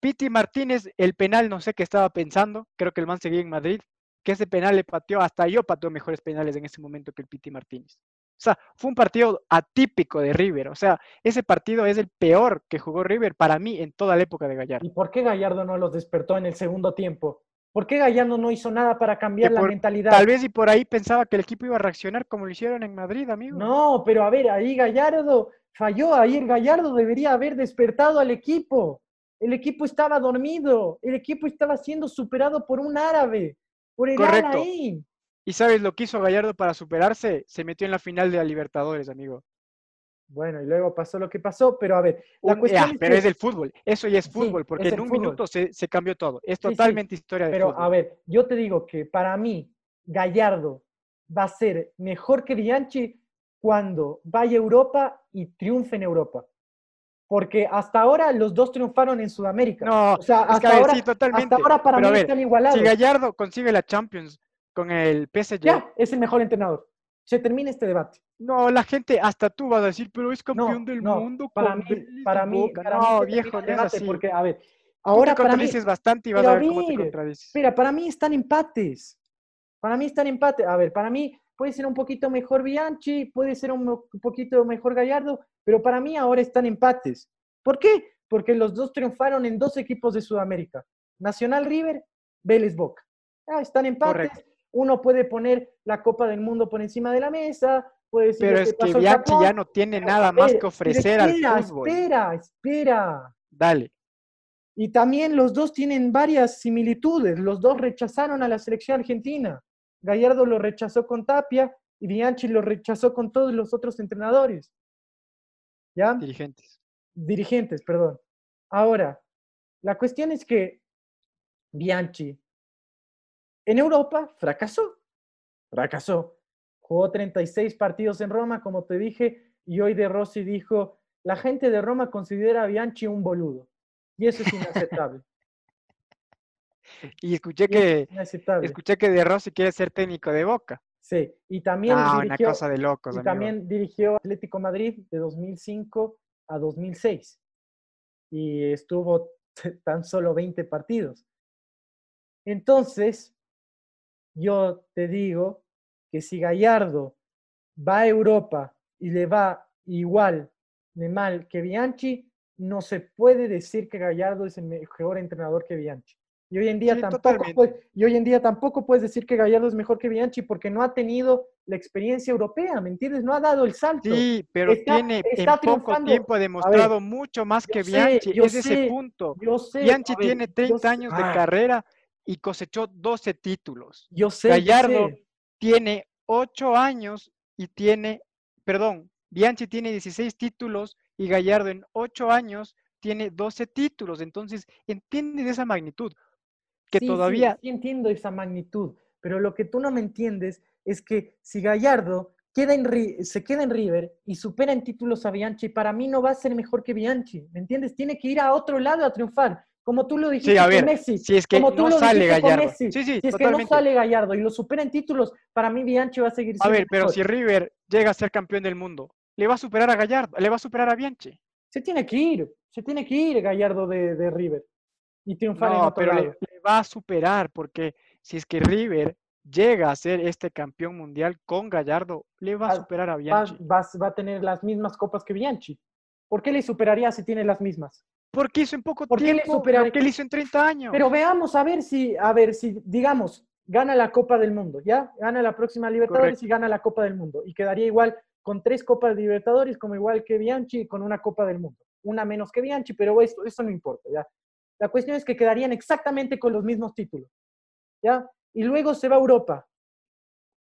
Piti Martínez, el penal, no sé qué estaba pensando. Creo que el man seguía en Madrid. que ese penal le pateó, hasta yo pateó mejores penales en ese momento que el Piti Martínez. O sea, fue un partido atípico de River. O sea, ese partido es el peor que jugó River para mí en toda la época de Gallardo. ¿Y por qué Gallardo no los despertó en el segundo tiempo? ¿Por qué Gallardo no hizo nada para cambiar la mentalidad? Tal vez y por ahí pensaba que el equipo iba a reaccionar como lo hicieron en Madrid, amigo. No, pero a ver, ahí Gallardo falló, ahí el Gallardo debería haber despertado al equipo. El equipo estaba dormido, el equipo estaba siendo superado por un árabe, por el Correcto. ¿Y sabes lo que hizo Gallardo para superarse? Se metió en la final de la Libertadores, amigo. Bueno, y luego pasó lo que pasó, pero a ver, la cuestión es pero es del fútbol, eso ya es fútbol, porque en un minuto se, cambió todo, es totalmente historia de pero, a ver, yo te digo que para mí Gallardo va a ser mejor que Bianchi cuando vaya a Europa y triunfe en Europa. Porque hasta ahora los dos triunfaron en Sudamérica. No, o sea, hasta, ahora, sí, totalmente. hasta ahora para mí están igualados. Si Gallardo consigue la Champions con el PSG. Ya, es el mejor entrenador. Se termina este debate. No, la gente, hasta tú vas a decir, pero es campeón del mundo. Para mí, para mí, para no, mí viejo, no debate porque, a ver, ahora para mí, bastante y vas a ver cómo te contradices. Espera, para mí están empates. Para mí están empates. A ver, para mí puede ser un poquito mejor Bianchi, puede ser un, un poquito mejor Gallardo, pero para mí ahora están empates. ¿Por qué? Porque los dos triunfaron en dos equipos de Sudamérica. Nacional River, Vélez Boca. Ah, están empates. Correcto uno puede poner la Copa del Mundo por encima de la mesa, puede decir Pero es que Bianchi ya no tiene nada más que ofrecer espera, al fútbol. Espera, espera. Dale. Y también los dos tienen varias similitudes. Los dos rechazaron a la selección argentina. Gallardo lo rechazó con Tapia y Bianchi lo rechazó con todos los otros entrenadores. ¿Ya? Dirigentes. Dirigentes, perdón. Ahora, la cuestión es que Bianchi en Europa fracasó, fracasó. Jugó 36 partidos en Roma, como te dije, y hoy De Rossi dijo, la gente de Roma considera a Bianchi un boludo. Y eso es inaceptable. y escuché que, escuché que De Rossi quiere ser técnico de Boca. Sí, y también, dirigió, una cosa de locos, y también dirigió Atlético Madrid de 2005 a 2006. Y estuvo tan solo 20 partidos. Entonces, yo te digo que si Gallardo va a Europa y le va igual de mal que Bianchi, no se puede decir que Gallardo es el mejor entrenador que Bianchi. Y hoy en día, tampoco, y hoy en día tampoco puedes decir que Gallardo es mejor que Bianchi porque no ha tenido la experiencia europea, ¿me entiendes? No ha dado el salto. Sí, pero tiene en poco tiempo demostrado mucho más que Bianchi. es ese punto. Bianchi tiene 30 años de ah. carrera y cosechó 12 títulos. Yo sé. Gallardo tiene 8 años y tiene, perdón, Bianchi tiene 16 títulos y Gallardo en 8 años tiene 12 títulos. Entonces, entiende esa magnitud. Que todavía. Sí, entiendo esa magnitud, pero lo que tú no me entiendes es que si Gallardo queda en, se queda en River y supera en títulos a Bianchi, para mí no va a ser mejor que Bianchi, ¿me entiendes? Tiene que ir a otro lado a triunfar. Como tú lo dijiste con Messi. Si es que como tú no sale Gallardo. si es que no sale Gallardo y lo supera en títulos, para mí Bianchi va a seguir siendo. A ver, pero si River llega a ser campeón del mundo, le va a superar a Gallardo, le va a superar a Bianchi. Se tiene que ir, se tiene que ir Gallardo de, River y triunfar en otro pero Le, va a superar porque si es que River llega a ser este campeón mundial con Gallardo, le va a superar a Bianchi. Va, va a tener las mismas copas que Bianchi. ¿Por qué le superaría si tiene las mismas? Porque hizo en poco ¿Por tiempo. Qué le porque él hizo en 30 años. Pero veamos a ver si, a ver si, digamos, gana la Copa del Mundo, ¿ya? Gana la próxima Libertadores y gana la Copa del Mundo. Y quedaría igual con tres Copas de Libertadores, como igual que Bianchi, con una Copa del Mundo. Una menos que Bianchi, pero esto, eso no importa, ¿ya? La cuestión es que quedarían exactamente con los mismos títulos, ¿ya? Y luego se va a Europa.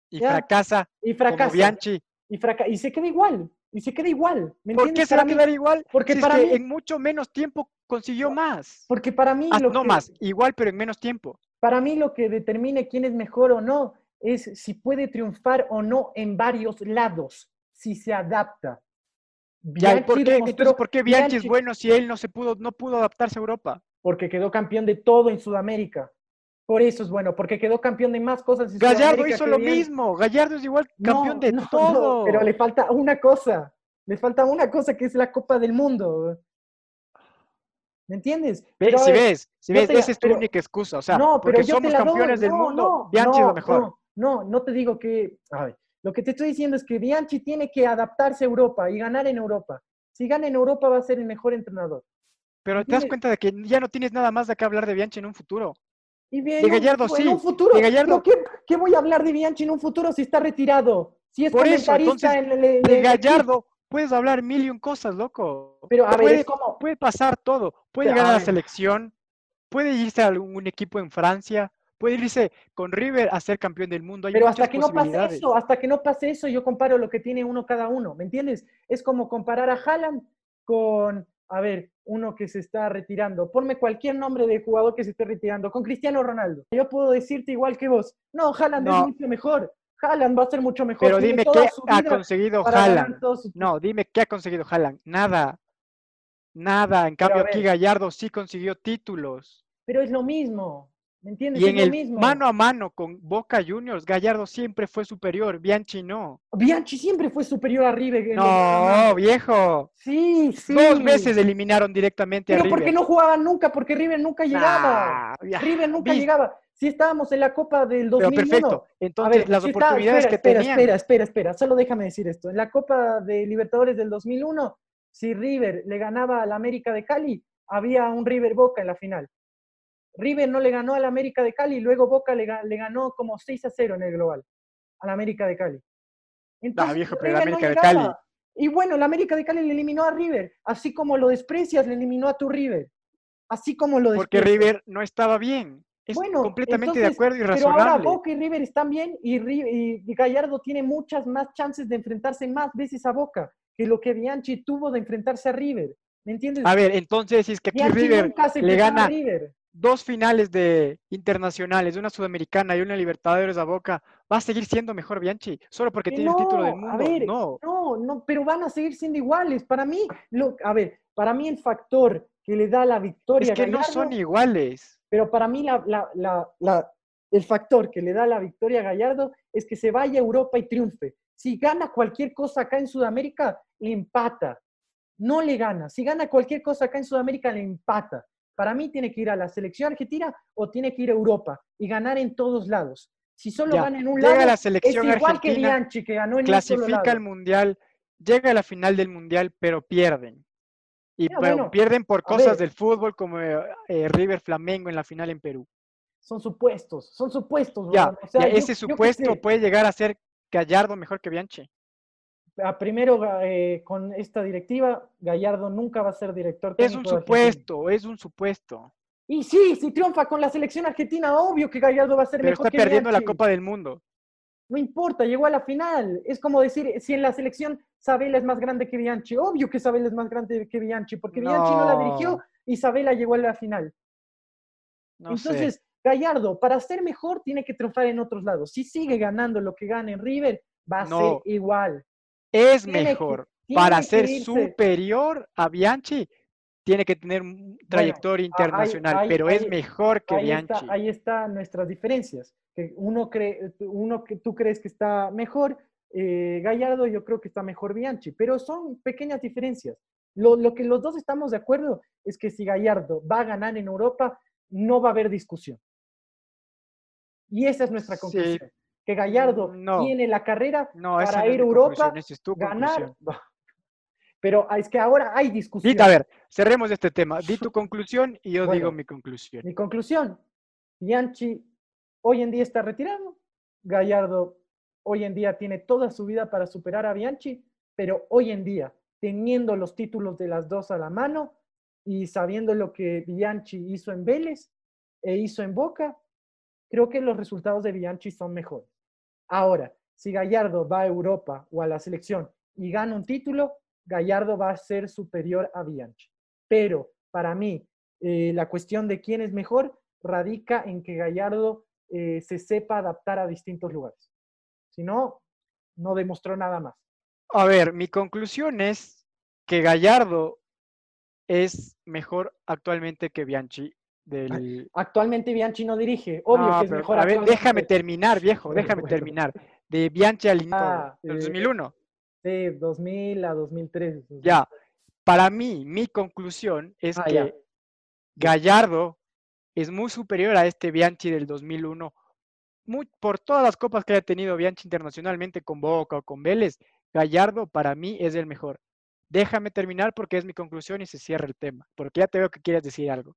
Y fracasa. Y fracasa. Como Bianchi. Y, y se queda igual y se queda igual. ¿Por qué se va a quedar igual? Porque para mí, en mucho menos tiempo consiguió más. Porque para mí... Ah, no más, igual pero en menos tiempo. Para mí lo que determine quién es mejor o no es si puede triunfar o no en varios lados, si se adapta. ¿por qué, entonces, ¿por qué Bianchi, es bueno si él no, se pudo, no pudo adaptarse a Europa? Porque quedó campeón de todo en Sudamérica. Por eso es bueno, porque quedó campeón de más cosas. Gallardo hizo lo mismo. Gallardo es igual campeón de todo. pero le falta una cosa. Le falta una cosa que es la Copa del Mundo. ¿Me entiendes? Pero, si ver, ves, si ves, te esa es tu pero- única excusa. O sea, no, pero porque somos campeones del mundo, Bianchi es lo mejor. No, no, te digo que. A ver, lo que te estoy diciendo es que Bianchi tiene que adaptarse a Europa y ganar en Europa. Si gana en Europa va a ser el mejor entrenador. Pero te das cuenta de que ya no tienes nada más de qué hablar de Bianchi en un futuro. Y bien, De en un Gallardo sí, En un futuro. de Gallardo- ¿Pero qué, qué voy a hablar de Bianchi en un futuro si está retirado? Si es Por eso, comentarista entonces, en el, De Gallardo puedes hablar mil y un cosas, loco. Pero a ver, puede, es como. puede pasar todo. Puede Pero, llegar a a la selección, puede irse a algún equipo en Francia, puede irse con River a ser campeón del mundo. Hay Pero hasta que no pase eso, hasta que no pase eso, yo comparo lo que tiene uno cada uno, ¿me entiendes? Es como comparar a Haaland con, a ver, uno que se está retirando. Ponme cualquier nombre de jugador que se esté retirando, con Cristiano Ronaldo. Yo puedo decirte igual que vos, no, Haaland No. es mucho mejor. Haaland va a ser mucho mejor. Pero dime qué ha conseguido Haaland. No, dime qué ha conseguido Haaland. Nada. Nada. En cambio, aquí. Gallardo sí consiguió títulos. Pero es lo mismo, ¿me entiendes? Y en lo el mismo. mano a mano con Boca Juniors, Gallardo siempre fue superior, Bianchi no. Bianchi siempre fue superior a River. No, viejo. Sí, sí. Dos veces eliminaron directamente a Pero River. porque no jugaban nunca, porque River nunca llegaba. River nunca vi- llegaba. Si estábamos en la Copa del Pero 2001. perfecto. A Entonces, ver, las si está- oportunidades espera, que espera, tenían. Espera, espera, espera. Solo déjame decir esto. En la Copa de Libertadores del 2001, si River le ganaba al América de Cali, había un River Boca en la final. River no le ganó al América de Cali, luego Boca le, ga- le ganó como 6 a 0 en el global al América de Cali. Entonces, Ah, viejo, pero el River no América de. Cali. Y bueno, el América de Cali le eliminó a River, así como lo desprecias, le eliminó a tu River. Así como lo Porque desprecias. River no estaba bien. Es Bueno, completamente de entonces, acuerdo y Pero ahora razonable. Boca y River están bien y, Ri- y Gallardo tiene muchas más chances de enfrentarse más veces a Boca que lo que Bianchi tuvo de enfrentarse a River. ¿Me entiendes? A ver, entonces, si es que aquí Bianchi River le enfrentaba a gana River. Dos finales de internacionales, una sudamericana y una Libertadores a Boca, va a seguir siendo mejor Bianchi, solo porque Que tiene el título del no, a mundo. ver, no. No, no, pero van a seguir siendo iguales. Para mí, lo, a ver, para mí el factor que le da la victoria Es que no son iguales. pero para mí la, la- la- la- el factor que le da la victoria a Gallardo es que se vaya a Europa y triunfe. Si gana cualquier cosa acá en Sudamérica, le empata. No le gana. Si gana cualquier cosa acá en Sudamérica, le empata. Para mí tiene que ir a la selección argentina o tiene que ir a Europa y ganar en todos lados. Si solo Ya, gana en un lado, la es selección igual que Bianchi, que ganó en un solo clasifica lado. al mundial, llega a la final del mundial, pero pierden. Y Ya, pero bueno, pierden por cosas del fútbol como eh, eh, River Flamengo en la final en Perú. Son supuestos, son supuestos. Ya. O sea, ya, yo- ese supuesto puede llegar a ser Gallardo mejor que Bianchi. A primero eh, con esta directiva, Gallardo nunca va a ser director Es un técnico de Argentina. supuesto, es un supuesto. Y sí, si triunfa con la selección argentina, obvio que Gallardo va a ser Pero mejor está que perdiendo la. Copa del Mundo. No importa, llegó a la final. Es como decir, si en la selección Sabela es más grande que Bianchi, obvio que Sabela es más grande que Bianchi, porque Bianchi no la dirigió y Sabela llegó a la final. No sé. Entonces, Gallardo, para ser mejor, tiene que triunfar en otros lados. Si sigue ganando lo que gana en River, va a No. ser igual. Es tiene mejor. Para ser irse. superior a Bianchi, tiene que tener un trayectoria internacional, pero es mejor que ahí Bianchi. está, ahí están nuestras diferencias. Que uno cree, uno que tú crees que está mejor, eh, Gallardo, yo creo que está mejor Bianchi, pero son pequeñas diferencias. Lo, lo que los dos estamos de acuerdo es que si Gallardo va a ganar en Europa, no va a haber discusión. Y esa es nuestra Sí. Que Gallardo No. tiene la carrera No, para ir a Europa, es ganar. Pero es que ahora hay discusión. Dita, a ver, cerremos este tema. Di tu conclusión y yo Bueno. digo mi conclusión. Mi conclusión, Bianchi hoy en día está retirado, Gallardo hoy en día tiene toda su vida para superar a Bianchi, pero hoy en día, teniendo los títulos de las dos a la mano y sabiendo lo que Bianchi hizo en Vélez e hizo en Boca, creo que los resultados de Bianchi son mejores. Ahora, si Gallardo va a Europa o a la selección y gana un título, Gallardo va a ser superior a Bianchi. Pero para mí, eh, la cuestión de quién es mejor radica en que Gallardo eh, se sepa adaptar a distintos lugares. Si no, no demostró nada más. A ver, mi conclusión es que Gallardo es mejor actualmente que Bianchi del... Actualmente Bianchi no dirige, obvio No, que es mejor. a ver, déjame terminar, viejo, déjame bueno. terminar. De Bianchi al Ah, del eh, 2001. Sí, 2000 a 2003. Ya, para mí, mi conclusión es Ah, que ya. Gallardo es muy superior a este Bianchi del 2001. por todas las copas que haya tenido Bianchi internacionalmente con Boca o con Vélez, Gallardo para mí es el mejor. Déjame terminar porque es mi conclusión y se cierra el tema, porque ya te veo que quieres decir algo.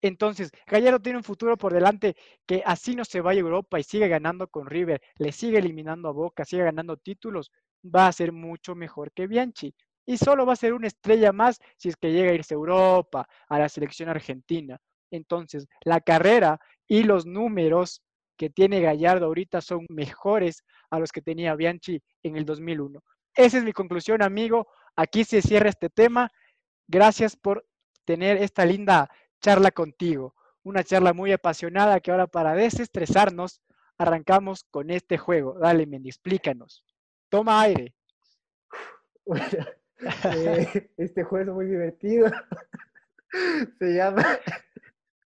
Entonces, Gallardo tiene un futuro por delante que así no se vaya a Europa y sigue ganando con River, le sigue eliminando a Boca, sigue ganando títulos, va a ser mucho mejor que Bianchi. Y solo va a ser una estrella más si es que llega a irse a Europa, a la selección argentina. Entonces, la carrera y los números que tiene Gallardo ahorita son mejores a los que tenía Bianchi en el 2001. Esa es mi conclusión, amigo. Aquí se cierra este tema. Gracias por tener esta linda charla contigo. Una charla muy apasionada que ahora para desestresarnos arrancamos con este juego. Dale, Mendy, explícanos. Toma aire. Eh, este juego es muy divertido. Se llama,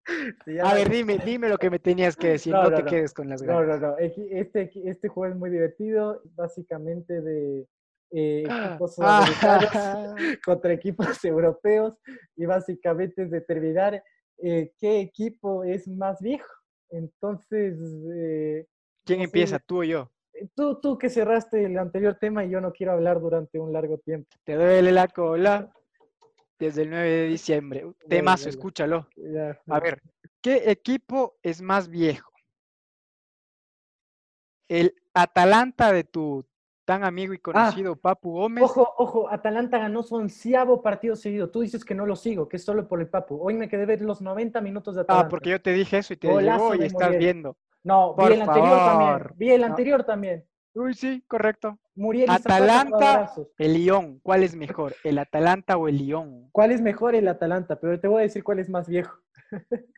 A ver, dime, dime lo que me tenías que decir, no, te quedes con las ganas. No, no, no. Este, este juego es muy divertido, básicamente de eh, equipos ah. contra equipos europeos y básicamente es determinar eh, qué equipo es más viejo. Entonces... Eh, ¿Quién empieza, tú o yo? Tú, tú que cerraste el anterior tema y yo no quiero hablar durante un largo tiempo. Te duele la cola desde el 9 de diciembre. Temazo, escúchalo. A ver, ¿qué equipo es más viejo? ¿El Atalanta de tu tan amigo y ah, conocido Papu Gómez. Ojo, ojo, Atalanta ganó su onceavo partido seguido. Tú dices que no lo sigo, que es solo por el Papu. Hoy me quedé ver los 90 minutos de ah, Atalanta. Ah, porque yo te dije eso y te llegó y estás viendo. No, vi el anterior también. Vi el anterior también. Uy, sí, correcto. Muriel Atalanta, el Lyon. ¿Cuál es mejor, el Atalanta o el Lyon? ¿Cuál es mejor el Atalanta? Pero te voy a decir cuál es más viejo.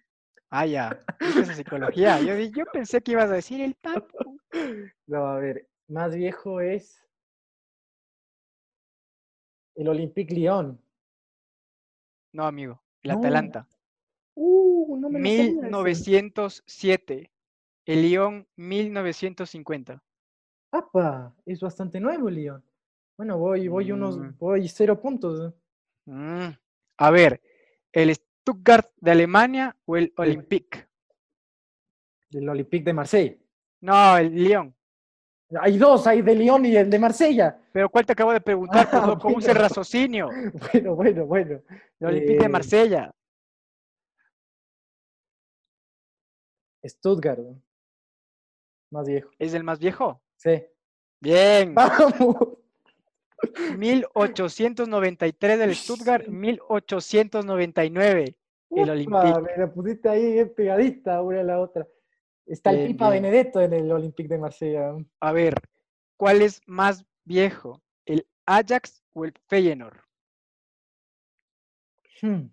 Ah, ya. Esa psicología. Yo, yo pensé que ibas a decir el Papu. No, a ver, más viejo es el Olympique Lyon. No, amigo, el Atalanta. Uh, no me 1907. El Lyon, 1950. ¡Apa! Es bastante nuevo el Lyon. Bueno, voy, voy unos, mm. voy cero puntos. Mm. A ver, ¿el Stuttgart de Alemania o el Olympique? El Olympique de Marseille. No, el Lyon. Hay dos, hay de Lyon y el de Marsella. Pero ¿cuál te acabo de preguntar? Ah, ¿Cómo es el raciocinio? Bueno, bueno, bueno. El Olympique de eh, Marsella. Stuttgart. Más viejo. ¿Es el más viejo? Sí. Bien. Vamos. 1893 del Stuttgart, 1899 el Olympique. Me la pusiste ahí pegadita una a la otra. Está el Pipa Benedetto en el Olympique de Marsella. A ver, ¿cuál es más viejo? ¿El Ajax o el Feyenoord? Hmm.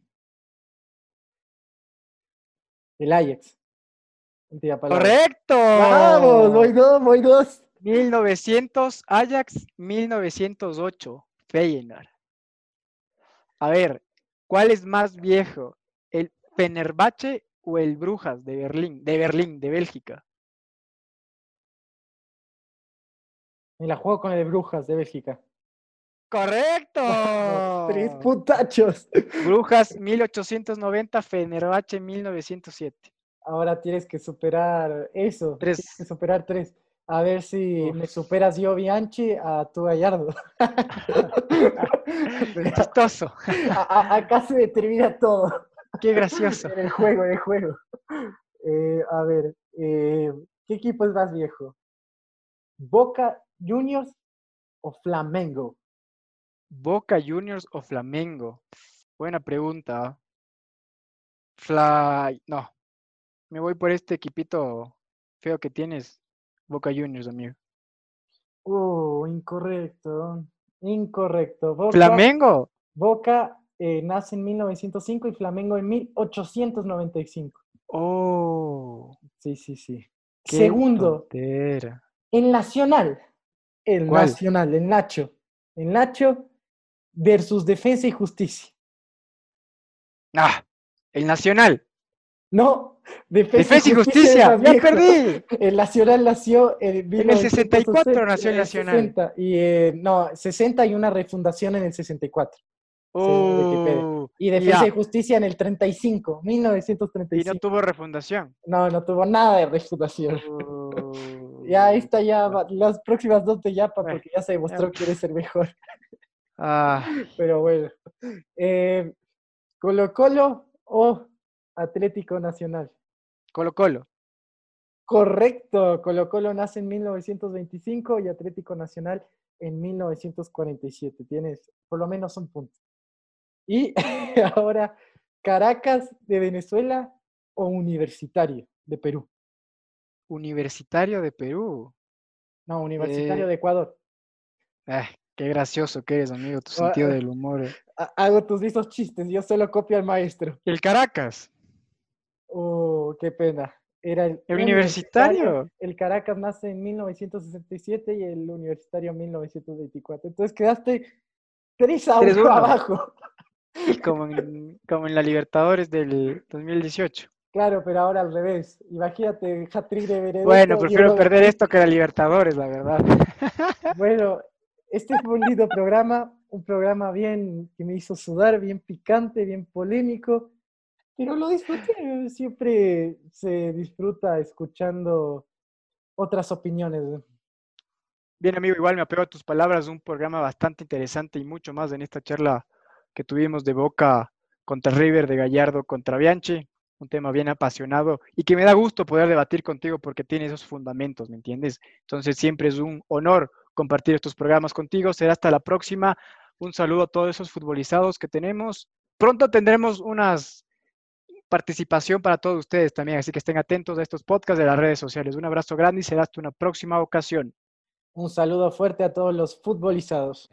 El Ajax. ¡Correcto! ¡Vamos! Voy dos, voy dos. 1900 Ajax, 1908 Feyenoord. A ver, ¿cuál es más viejo? ¿El Fenerbahce o el Brujas de Berlín, de Berlín, de Bélgica? Me la juego con el Brujas de Bélgica. ¡Correcto! Tres putachos. Brujas 1890, Fenerbahce 1907. Ahora tienes que superar eso. Tres. Tienes que superar tres. A ver si me superas yo, Bianchi, a tu Gallardo. Chistoso. acá se determina todo. Qué gracioso. En el juego, en el juego. Eh, a ver, eh, ¿qué equipo es más viejo? ¿Boca Juniors o Flamengo? Boca Juniors o Flamengo. Buena pregunta. Fly. No. Me voy por este equipito feo que tienes. Boca Juniors, amigo. Oh, incorrecto. Incorrecto. ¿Flamengo? Boca eh, nace en 1905 y Flamengo en 1895. Oh. Sí, sí, sí. Segundo. El Nacional. El Nacional, el Nacho. El Nacho versus Defensa y Justicia. Ah, el Nacional. No, Defensa, y Justicia, ya perdí. El Nacional nació en, en el 64 nació el Nacional. y, eh, no, 60 y una refundación en el 64. Uh, Y Defensa y Justicia en el 35, Y 1935. no tuvo refundación. No, no tuvo nada de refundación. Uh, Ya ahí está ya, las próximas dos de Yapa, porque ya se demostró que quiere ser mejor. Ah, Pero bueno. Eh, Colo Colo o Atlético Nacional. Colo Colo. Correcto, Colo Colo nace en 1925 y Atlético Nacional en 1947. Tienes por lo menos un punto. Y ahora, Caracas de Venezuela o Universitario de Perú. Universitario de Perú. No, Universitario Eh, de Ecuador. Qué gracioso que eres, amigo, tu Ah, sentido ah. del humor. Ha- Hago tus esos chistes, yo solo copio al maestro. El Caracas. Oh, qué pena. Era el, El universitario. El Caracas nace en 1967 y el universitario en 1924. Entonces quedaste 3 a 1 3-1. abajo. Como en, como en la Libertadores del 2018. Claro, pero ahora al revés. Imagínate, hat-trick de Benedetto Bueno, prefiero perder esto que la Libertadores, la verdad. Bueno, este fue un lindo programa, un programa bien que me hizo sudar, bien picante, bien polémico, pero lo disfruté. Siempre se disfruta escuchando otras opiniones. Bien, amigo, igual me apego a tus palabras, un programa bastante interesante y mucho más en esta charla que tuvimos de Boca contra River, de Gallardo contra Bianchi, un tema bien apasionado y que me da gusto poder debatir contigo porque tiene esos fundamentos, ¿me entiendes? Entonces siempre es un honor compartir estos programas contigo. Será hasta la próxima. Un saludo a todos esos futbolizados que tenemos. Pronto tendremos unas participación para todos ustedes también, así que estén atentos a estos podcasts de las redes sociales. Un abrazo grande y será hasta una próxima ocasión. Un saludo fuerte a todos los futbolizados.